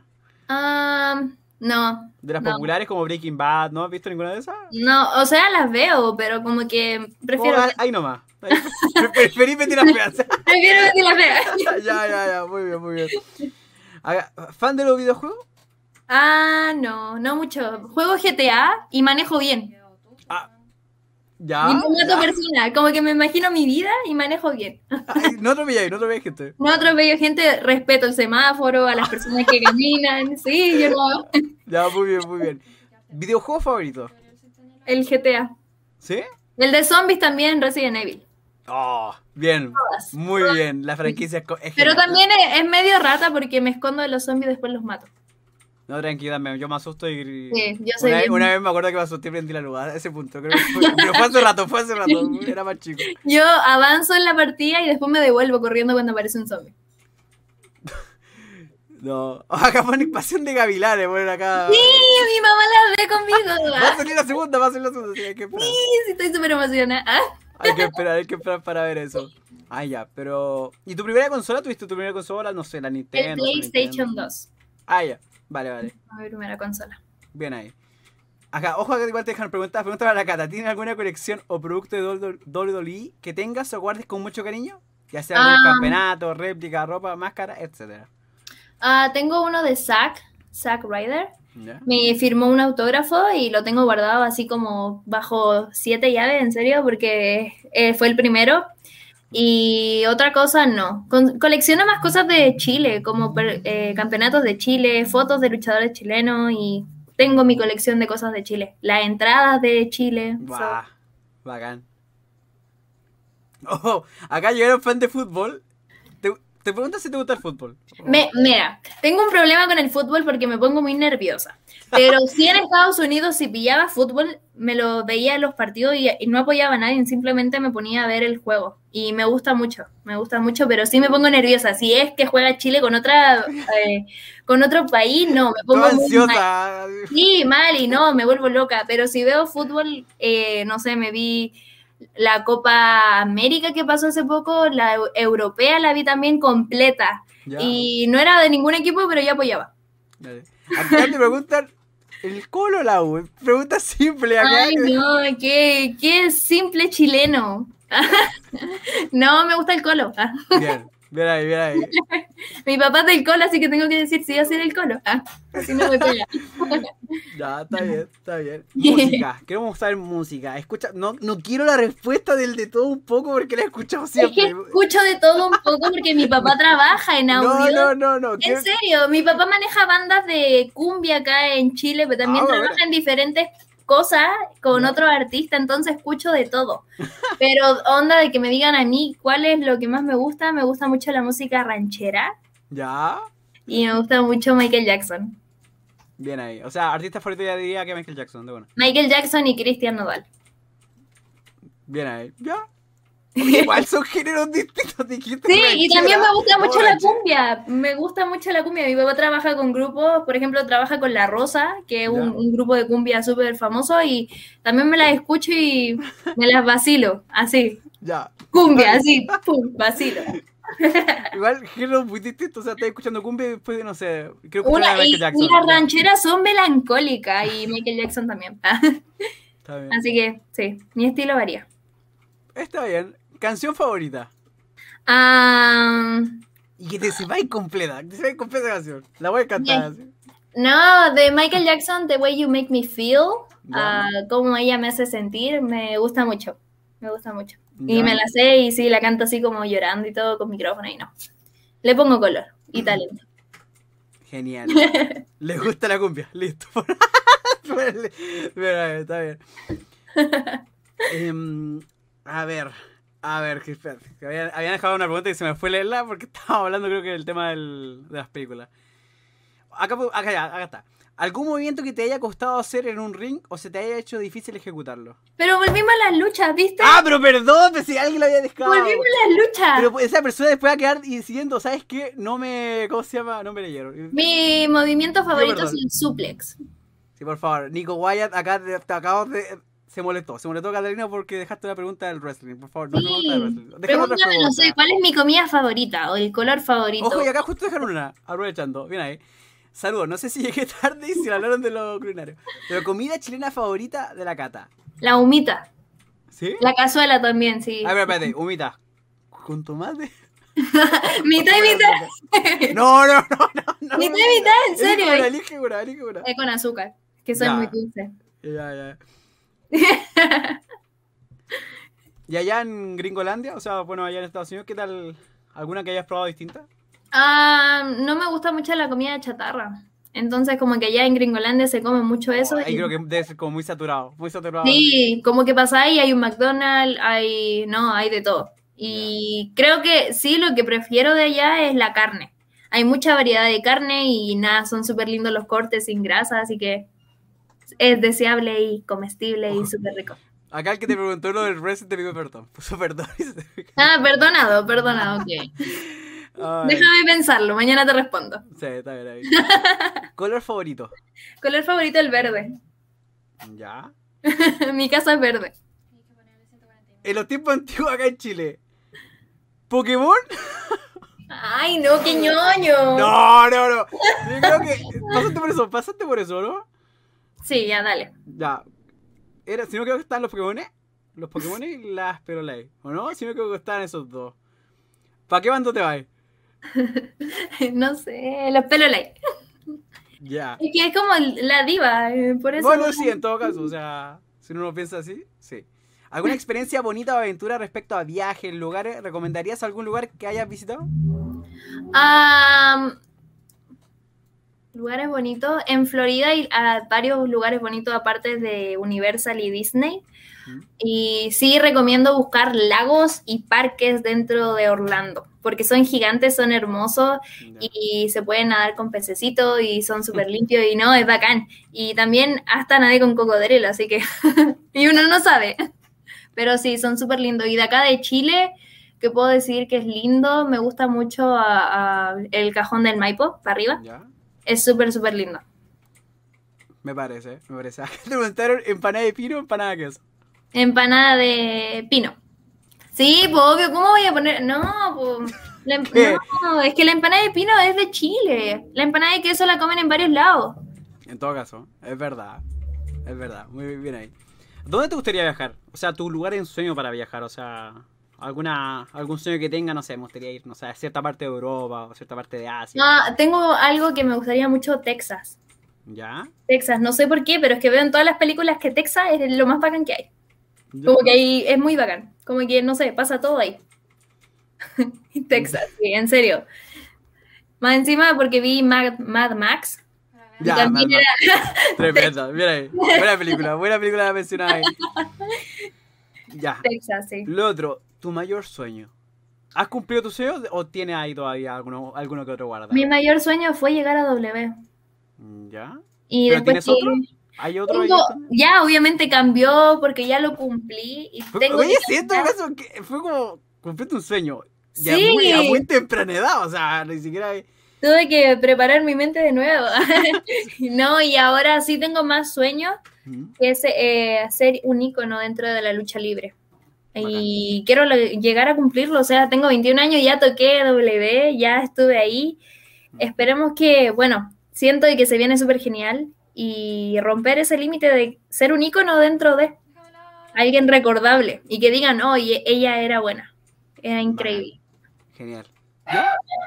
Ah, no. De las populares como Breaking Bad, ¿no has visto ninguna de esas? No, o sea, las veo, pero como que prefiero... Oh, ahí nomás. Preferí Betty la Fea. Prefiero Betty la Fea. ya, ya, ya, muy bien, muy bien. ¿Fan de los videojuegos? Ah, no, no mucho. Juego GTA y manejo bien. Ah, Ya. Y no mato persona. Como que me imagino mi vida y manejo bien. no atropelláis, no atropelláis gente. No atropello gente, respeto el semáforo, a las personas que caminan. Sí, yo no. Ya, muy bien, muy bien. ¿Videojuego favorito? El GTA. ¿Sí? El de zombies también, Resident Evil. Oh, bien. Muy bien. La franquicia es Pero también es, medio rata porque me escondo de los zombies y después los mato. No, tranquila, yo me asusto y. Sí, yo sé una, una, vez me acuerdo que me asusté y prendí la luz a ese punto. Creo que fue, pero fue hace rato, fue hace rato. Era más chico. Yo avanzo en la partida y después me devuelvo corriendo cuando aparece un zombie. No, acá ponen pasión de gavilanes, ponen acá. Sí, mi mamá la ve conmigo. Va a salir la segunda, va a salir la segunda, sí, hay que esperar. Sí, sí, estoy súper emocionada. Hay que esperar, hay que esperar para ver eso. Ah, ya, pero. ¿Y tu primera consola? ¿Tuviste tu primera consola? No sé, la Nintendo. El PlayStation 2. Ah, ya. Vale, vale. Mi primera consola. Bien ahí. Acá, ojo que igual te dejan preguntas. Pregunta para la Cata. ¿Tienes alguna colección o producto de WWE que tengas o guardes con mucho cariño? Ya sea algún ah. campeonato, réplica, ropa, máscara, etcétera. Ah, tengo uno de Zack, Zack Ryder. Me firmó un autógrafo y lo tengo guardado así como bajo siete llaves, en serio, porque eh, fue el primero. Y otra cosa, no. Colecciono más cosas de Chile, como eh, campeonatos de Chile, fotos de luchadores chilenos y tengo mi colección de cosas de Chile. Las entradas de Chile. Bah, bacán. Oh, acá llegaron fan de fútbol te preguntas si te gusta el fútbol. Me, mira, tengo un problema con el fútbol porque me pongo muy nerviosa. Pero si en Estados Unidos, si pillaba fútbol, me lo veía en los partidos y, no apoyaba a nadie, simplemente me ponía a ver el juego. Y me gusta mucho, me gusta mucho, pero sí me pongo nerviosa. Si es que juega Chile con otra eh, con otro país, no, me pongo ansiosa. Sí, mal y no, me vuelvo loca. Pero si veo fútbol, eh, no sé, me vi la Copa América que pasó hace poco, la europea la vi también completa. Y no era de ningún equipo, pero yo apoyaba. Acá te preguntan, ¿el colo la U? Pregunta simple acá. Ay, no, qué, qué simple chileno. no, me gusta el colo. Bien. Bien ahí, bien ahí. Mi papá es del colo, así que tengo que decir si yo soy del colo. Ah, así no me pega. ya, está bien, está bien. Música, queremos saber música. Escucha, no, no quiero la respuesta del de todo un poco porque la he escuchado siempre. Es que escucho de todo un poco porque mi papá trabaja en audio. No, no, no, no. En serio, mi papá maneja bandas de cumbia acá en Chile, pero también ah, trabaja en diferentes cosas con otro artista, entonces escucho de todo. Pero onda de que me digan a mí cuál es lo que más me gusta, me gusta mucho la música ranchera. ¿Ya? Y me gusta mucho Michael Jackson. Bien ahí. O sea, artista favorito ya diría que Michael Jackson, de bueno. Michael Jackson y Cristian Nodal. Bien ahí. ¿Ya? Igual son géneros distintos. Dijiste sí, y también me gusta mucho la cumbia. Me gusta mucho la cumbia. Mi papá trabaja con grupos, por ejemplo, trabaja con La Rosa, que es un, grupo de cumbia súper famoso, y también me las escucho y me las vacilo, así. Ya. Cumbia, así, pum, vacilo. Igual, géneros muy distintos. O sea, estás escuchando cumbia y después, no sé, creo que Una, Michael Jackson. Y las rancheras son melancólicas y Michael Jackson también. Está bien. Así que, sí, mi estilo varía. Está bien. ¿Canción favorita? Ah... y que te sepa incompleta, que te sepa incompleta canción. La voy a cantar. No, de Michael Jackson, The Way You Make Me Feel, uh, cómo ella me hace sentir, me gusta mucho. Me gusta mucho. Y me la sé y sí, la canto así como llorando y todo con micrófono y no. Le pongo color y talento. Genial. Le gusta la cumbia, listo. Está bien. Em, a ver, a ver, que habían, dejado una pregunta y se me fue leerla porque estábamos hablando creo que del tema del, de las películas. Acá, acá, ya, acá está. ¿Algún movimiento que te haya costado hacer en un ring o se te haya hecho difícil ejecutarlo? Pero volvimos a las luchas, ¿viste? Ah, pero perdón, si alguien lo había dejado. Volvimos a las luchas. Pero esa persona después va a quedar diciendo, ¿sabes qué? No me. ¿Cómo se llama? No me leyeron. Mi movimiento favorito es el suplex. Sí, por favor. Nico Wyatt, acá te acabo de se molestó. Se molestó Catalina porque dejaste la pregunta del wrestling. Por favor, no sí. pregunta del wrestling. Pregúntame, no sé, ¿cuál es mi comida favorita o el color favorito? Ojo, y acá justo dejaron una, aprovechando. Bien ahí. Saludos, no sé si llegué tarde y si hablaron de lo culinario. Pero comida chilena favorita de la cata. La humita. ¿Sí? La cazuela también, sí. A ver, espérate, humita. ¿Con tomate? mitad y mitad. No, no, no, no. Mitad y mitad, en serio. Elige una, una, con azúcar, que soy muy dulce. Ya, ya. ¿Y allá en Gringolandia? O sea, bueno, allá en Estados Unidos, ¿qué tal? ¿Alguna que hayas probado distinta? Ah, no me gusta mucho la comida de chatarra. Entonces, como que allá en Gringolandia se come mucho oh, eso. Ahí creo que debe ser como muy saturado, muy saturado. Sí, como que pasa ahí, hay un McDonald's, hay, no, hay de todo. Y creo que sí, lo que prefiero de allá es la carne. Hay mucha variedad de carne y nada, son súper lindos los cortes sin grasa, así que es deseable y comestible y súper rico. Acá el que te preguntó lo del Resident te pidió perdón. Puso perdón. Ah, perdonado, perdonado, ok. Déjame pensarlo, mañana te respondo. Sí, está bien, está bien. ¿Color favorito? Color favorito el verde. ¿Ya? Mi casa es verde. En los tiempos antiguos acá en Chile. ¿Pokémon? Ay, no, qué ñoño. No, no, no. Yo creo que. Pásate por eso, pásate por eso, ¿no? Sí, ya, dale. Ya. Era, si no creo que están los Pokémon, los Pokémon y las Perolay. ¿O no? Si no creo que están esos dos. ¿Para qué bando te vas? no sé, los Perolay. Ya. Es que es como la diva, eh, por eso. Bueno, sí, en todo caso, o sea, si uno lo piensa así, sí. ¿Alguna experiencia bonita o aventura respecto a viajes, lugares? ¿Recomendarías algún lugar que hayas visitado? Lugares bonitos. En Florida hay varios lugares bonitos aparte de Universal y Disney. Y sí recomiendo buscar lagos y parques dentro de Orlando, porque son gigantes, son hermosos y se pueden nadar con pececitos y son súper limpios y no, es bacán. Y también hasta nadie con cocodrilo, así que... y uno no sabe. Pero sí, son súper lindos. Y de acá de Chile, que puedo decir que es lindo, me gusta mucho el cajón del Maipo, para arriba. Es súper, súper lindo. Me parece, me parece. Te preguntaron empanada de pino o empanada de queso. Empanada de pino. Sí, pues obvio, ¿cómo voy a poner? No, pues. no, es que la empanada de pino es de Chile. La empanada de queso la comen en varios lados. En todo caso, es verdad. Es verdad, muy bien ahí. ¿Dónde te gustaría viajar? O sea, tu lugar en sueño para viajar, o sea, alguna algún sueño que tenga, no sé, me gustaría ir, no sé, a cierta parte de Europa o cierta parte de Asia. No, tengo algo que me gustaría mucho, Texas. ¿Ya? Texas, no sé por qué, pero es que veo en todas las películas que Texas es lo más bacán que hay. Como que ahí es muy bacán, como que, no sé, pasa todo ahí. Texas, sí, en serio. Más encima porque vi Mad Max, ya, también Tremenda, mira ahí. Buena película, buena película la mencionada ahí. Ya. Texas, sí. Lo otro, tu mayor sueño. ¿Has cumplido tu sueño o tienes ahí todavía alguno, alguno que otro guardado? Mi mayor sueño fue llegar a W. ¿Ya? Y ¿Pero tienes otro? ¿Hay otro? ya, obviamente cambió porque ya lo cumplí. Y tengo Oye, siento eso que fue como cumpliste un sueño. Ya sí. muy, a muy temprana edad, o sea, ni siquiera... Hay tuve que preparar mi mente de nuevo. no, y ahora sí tengo más sueños, que es eh, ser un ícono dentro de la lucha libre. Y quiero llegar a cumplirlo, o sea, tengo 21 años, ya toqué W, ya estuve ahí. Esperemos que, bueno, siento que se viene súper genial y romper ese límite de ser un ícono dentro de alguien recordable y que digan, oye, ella era buena, era increíble. Genial.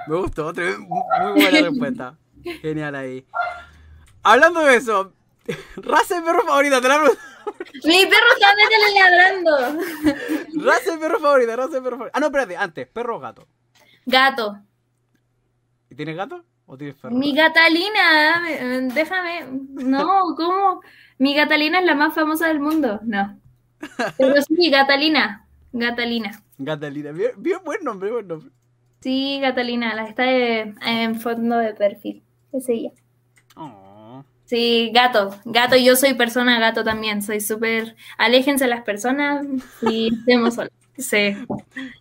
Me gustó, muy buena respuesta. Genial ahí. Hablando de eso, raza de perro favorita, te la Mi perro está ladrando. Raza de perro favorita, raza de perro favorita. Ah, no, espérate, antes, perro o gato. Gato. ¿Y tienes gato o tienes perro? Mi gatalina, déjame. No, ¿cómo? Mi gatalina es la más famosa del mundo. No. Pero sí. Gatalina. Gatalina, bien, bien buen nombre, buen nombre. Sí, Catalina, la está en fondo de perfil. Es ella. Sí, gato, gato, yo soy persona gato también, soy súper... Aléjense las personas y estemos solos. Sí.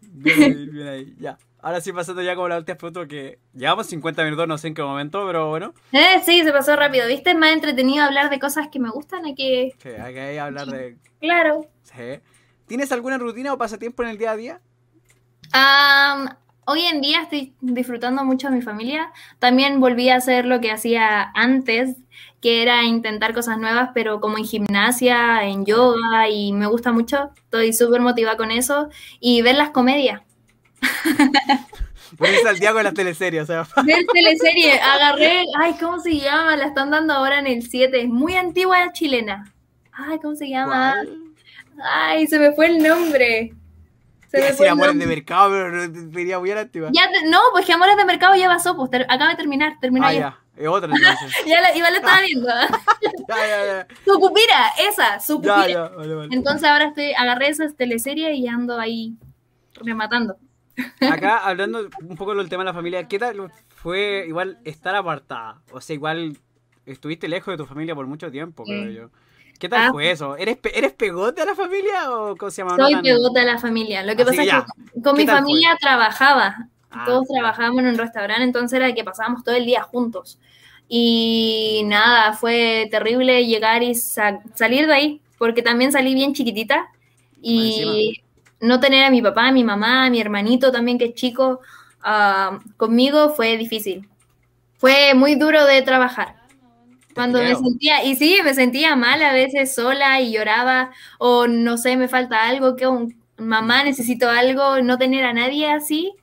Bien ahí, bien ahí, ya. Ahora sí, pasando ya con la última foto que llevamos 50 minutos, no sé en qué momento, pero bueno. Eh, sí, se pasó rápido, ¿viste? Es más entretenido hablar de cosas que me gustan, hay que... Sí, hay que hablar de... Claro. Sí. ¿Tienes alguna rutina o pasatiempo en el día a día? Um, hoy en día estoy disfrutando mucho de mi familia. También volví a hacer lo que hacía antes, que era intentar cosas nuevas, pero como en gimnasia, en yoga, y me gusta mucho. Estoy súper motivada con eso. Y ver las comedias. Al día con las teleseries, o sea. Ver teleserie, agarré, ay, ¿cómo se llama? La están dando ahora en el 7, es muy antigua la chilena. Ay, ¿cómo se llama? Ay, se me fue el nombre. Se Amores de Mercado, pero diría muy activa. Ya, no, pues que Amores de Mercado ya pasó, pues acaba de terminar, terminó ah, ya. Es otra entonces. ya la, igual la estaba viendo. ya, ya, ya. Su cupira, esa, su cupira. Ya, ya, vale, vale. Entonces ahora estoy, agarré esas teleseries y ando ahí rematando. Acá, hablando un poco del tema de la familia, ¿qué tal fue igual estar apartada? O sea, igual estuviste lejos de tu familia por mucho tiempo, creo yo. ¿Qué tal ah, fue eso? ¿Eres, ¿Eres pegote a la familia o cómo se llama? Soy pegote a la familia. Lo que pasa es que con mi familia trabajaba. Ah, Todos trabajábamos en un restaurante, entonces era que pasábamos todo el día juntos. Y nada, fue terrible llegar y salir de ahí, porque también salí bien chiquitita. Y no tener a mi papá, a mi mamá, a mi hermanito también que es chico, ah, conmigo fue difícil. Fue muy duro de trabajar. Cuando me sentía, y sí, me sentía mal a veces sola y lloraba, o no sé, me falta algo, que un, mamá necesito algo, no tener a nadie así,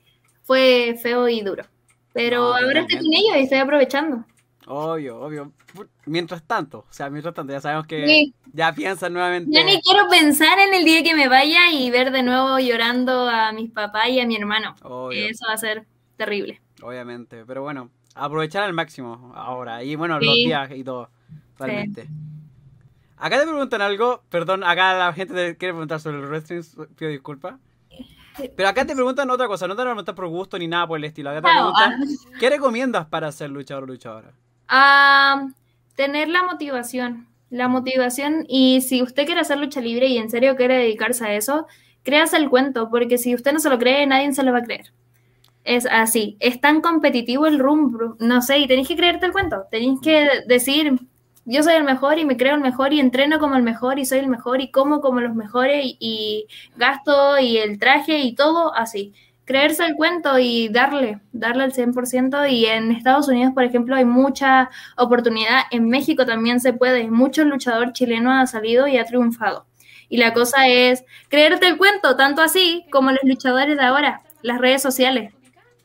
fue feo y duro. Pero ahora estoy con ellos y estoy aprovechando. Obvio, obvio. Mientras tanto, o sea, mientras tanto, ya sabemos que ya piensan nuevamente. Ya ni quiero pensar en el día que me vaya y ver de nuevo llorando a mis papás y a mi hermano. Eso va a ser terrible. Obviamente, pero bueno, aprovechar al máximo ahora. Y bueno, los días y todo, realmente. Acá te preguntan algo, perdón, acá la gente te quiere preguntar sobre el wrestling, pido disculpas. Pero acá te preguntan otra cosa, no te preguntan por gusto ni nada por el estilo. Acá te preguntan, ah. ¿qué recomiendas para ser luchador o luchadora? a tener la motivación, la motivación y si usted quiere hacer lucha libre y en serio quiere dedicarse a eso, créase el cuento, porque si usted no se lo cree, nadie se lo va a creer. Es así, es tan competitivo el rumbo, no sé, y tenéis que creerte el cuento, tenéis que decir, yo soy el mejor y me creo el mejor y entreno como el mejor y soy el mejor y como como los mejores y, gasto y el traje y todo así creerse el cuento y darle, darle al 100%. Y en Estados Unidos, por ejemplo, hay mucha oportunidad. En México también se puede. Muchos luchador chileno ha salido y ha triunfado. Y la cosa es creerte el cuento, tanto así como los luchadores de ahora, las redes sociales.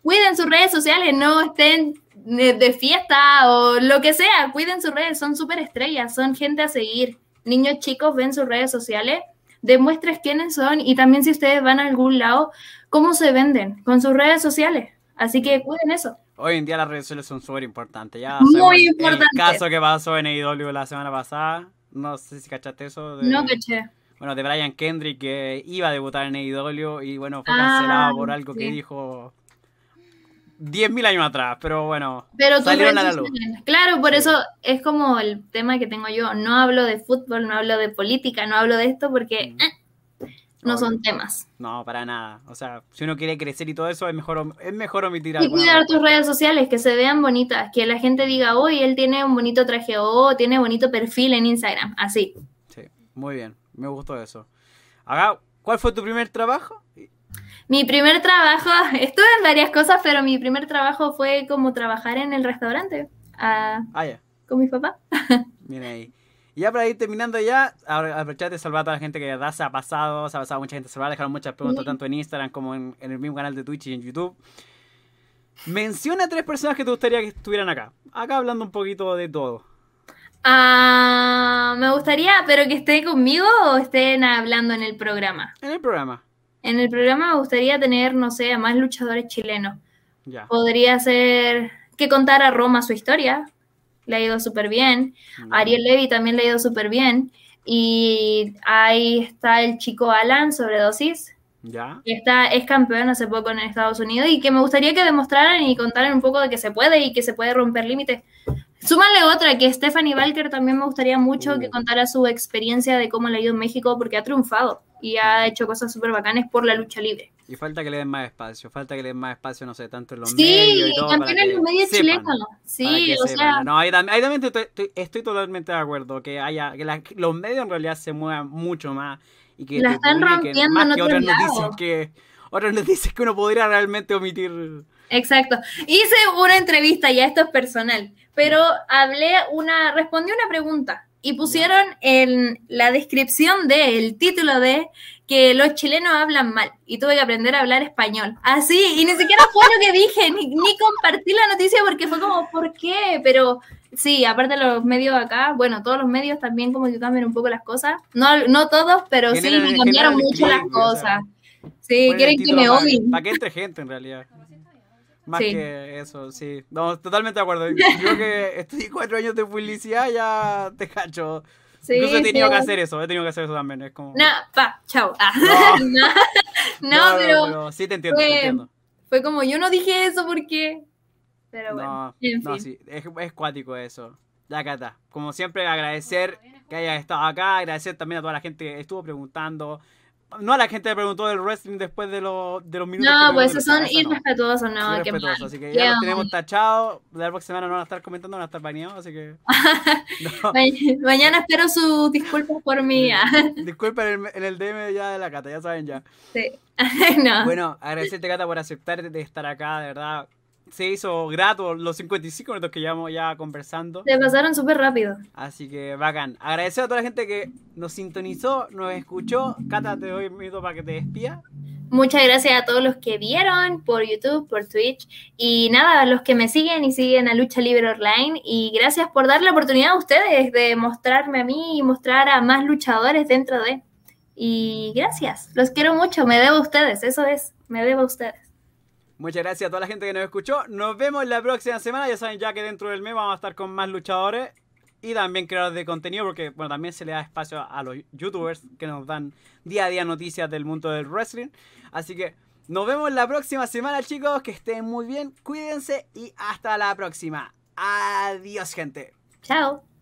Cuiden sus redes sociales, no estén de fiesta o lo que sea, cuiden sus redes, son súper estrellas, son gente a seguir. Niños chicos ven sus redes sociales, demuestres quiénes son y también si ustedes van a algún lado, cómo se venden con sus redes sociales. Así que cuiden eso. Hoy en día las redes sociales son súper importantes. Ya Muy importante. El caso que pasó en AEW la semana pasada, no sé si cachaste eso. no caché. Bueno, de Brian Kendrick que iba a debutar en AEW y bueno, fue cancelado por algo que dijo 10.000 años atrás, pero bueno, pero salieron a la luz. Claro, por eso es como el tema que tengo yo. No hablo de fútbol, no hablo de política, no hablo de esto porque... Mm. Eh, no son temas. No, para nada. O sea, si uno quiere crecer y todo eso, es mejor, es mejor omitir algo. Y cuidar tus redes sociales, que se vean bonitas, que la gente diga, hoy él tiene un bonito traje o tiene bonito perfil en Instagram, así. Sí, muy bien, me gustó eso. ¿cuál fue tu primer trabajo? Mi primer trabajo, estuve en varias cosas, pero mi primer trabajo fue como trabajar en el restaurante. ah, ah ya. Con mi papá. Mira ahí. Y ya para ir terminando ya, aprovechar de salvar a toda la gente que verdad se ha pasado, se ha pasado mucha gente salvar, dejaron muchas preguntas tanto en Instagram como en, el mismo canal de Twitch y en YouTube. Menciona tres personas que te gustaría que estuvieran acá. Acá hablando un poquito de todo. Ah, me gustaría, pero que esté conmigo o estén hablando en el programa. En el programa. En el programa me gustaría tener, no sé, a más luchadores chilenos. Ya. Podría ser que contara Roma su historia, le ha ido súper bien. Ariel Levy también le ha ido súper bien. Y ahí está el chico Alan, sobredosis. Ya. Que está, es campeón hace poco en Estados Unidos y que me gustaría que demostraran y contaran un poco de que se puede y que se puede romper límites. Súmale otra, que Stephanie Walker también me gustaría mucho que uh. contara su experiencia de cómo le ha ido en México porque ha triunfado y ha hecho cosas súper bacanas por la lucha libre. Y falta que le den más espacio, falta que le den más espacio, no sé, tanto en los medios y todo. Sí, también en los medios chilenos. Sí, o sea. No, ahí, también estoy, totalmente de acuerdo, que haya que los medios en realidad se muevan mucho más y que la están rompiendo más que otras noticias que otras noticias que uno podría realmente omitir. Exacto. Hice una entrevista, ya esto es personal, pero hablé una, respondí una pregunta y pusieron en la descripción del título de que los chilenos hablan mal y tuve que aprender a hablar español. Así, y ni siquiera fue lo que dije, ni, compartí la noticia porque fue como, ¿por qué? Pero sí, aparte de los medios acá, bueno, todos los medios también como que cambian un poco las cosas. No, no todos, pero sí, me cambiaron mucho las cosas. Sí, quieren que me odien. Para que entre gente en realidad. Más que eso, sí. No, totalmente de acuerdo. Yo que estoy cuatro años de publicidad, ya te cacho. Sí, Incluso he tenido que hacer eso, he tenido que hacer eso también. Es como. No, pa, chao. Ah. No. no, pero, Sí, te entiendo, fue, te entiendo. Fue como, yo no dije eso porque. Pero bueno. En no, sí, es, es cuático eso. Ya está. Como siempre, agradecer que hayas estado acá, agradecer también a toda la gente que estuvo preguntando, no a la gente le preguntó del wrestling después de, lo, de los minutos. No, pues esos son irrespetuosos, no. Irrespetuosos, así que ya lo tenemos tachado. La próxima semana no van a estar comentando, van a estar baneados, así que. Mañana espero sus disculpas por mí. Disculpen en el, DM ya de la Cata, ya saben ya. Sí. no. Bueno, agradecerte, Cata, por aceptar de estar acá, de verdad se hizo grato los 55 minutos que llevamos ya conversando. Se pasaron súper rápido. Así que bacán. Agradecer a toda la gente que nos sintonizó, nos escuchó. Cata, te doy un minuto para que te despida. Muchas gracias a todos los que vieron por YouTube, por Twitch y nada, a los que me siguen y siguen a Lucha Libre Online y gracias por dar la oportunidad a ustedes de mostrarme a mí y mostrar a más luchadores dentro de. Y gracias, los quiero mucho, me debo a ustedes, eso es, me debo a ustedes. Muchas gracias a toda la gente que nos escuchó. Nos vemos la próxima semana. Ya saben ya que dentro del mes vamos a estar con más luchadores y también creadores de contenido porque bueno, también se le da espacio a los youtubers que nos dan día a día noticias del mundo del wrestling. Así que nos vemos la próxima semana, chicos. Que estén muy bien, cuídense y hasta la próxima. Adiós, gente. Chao.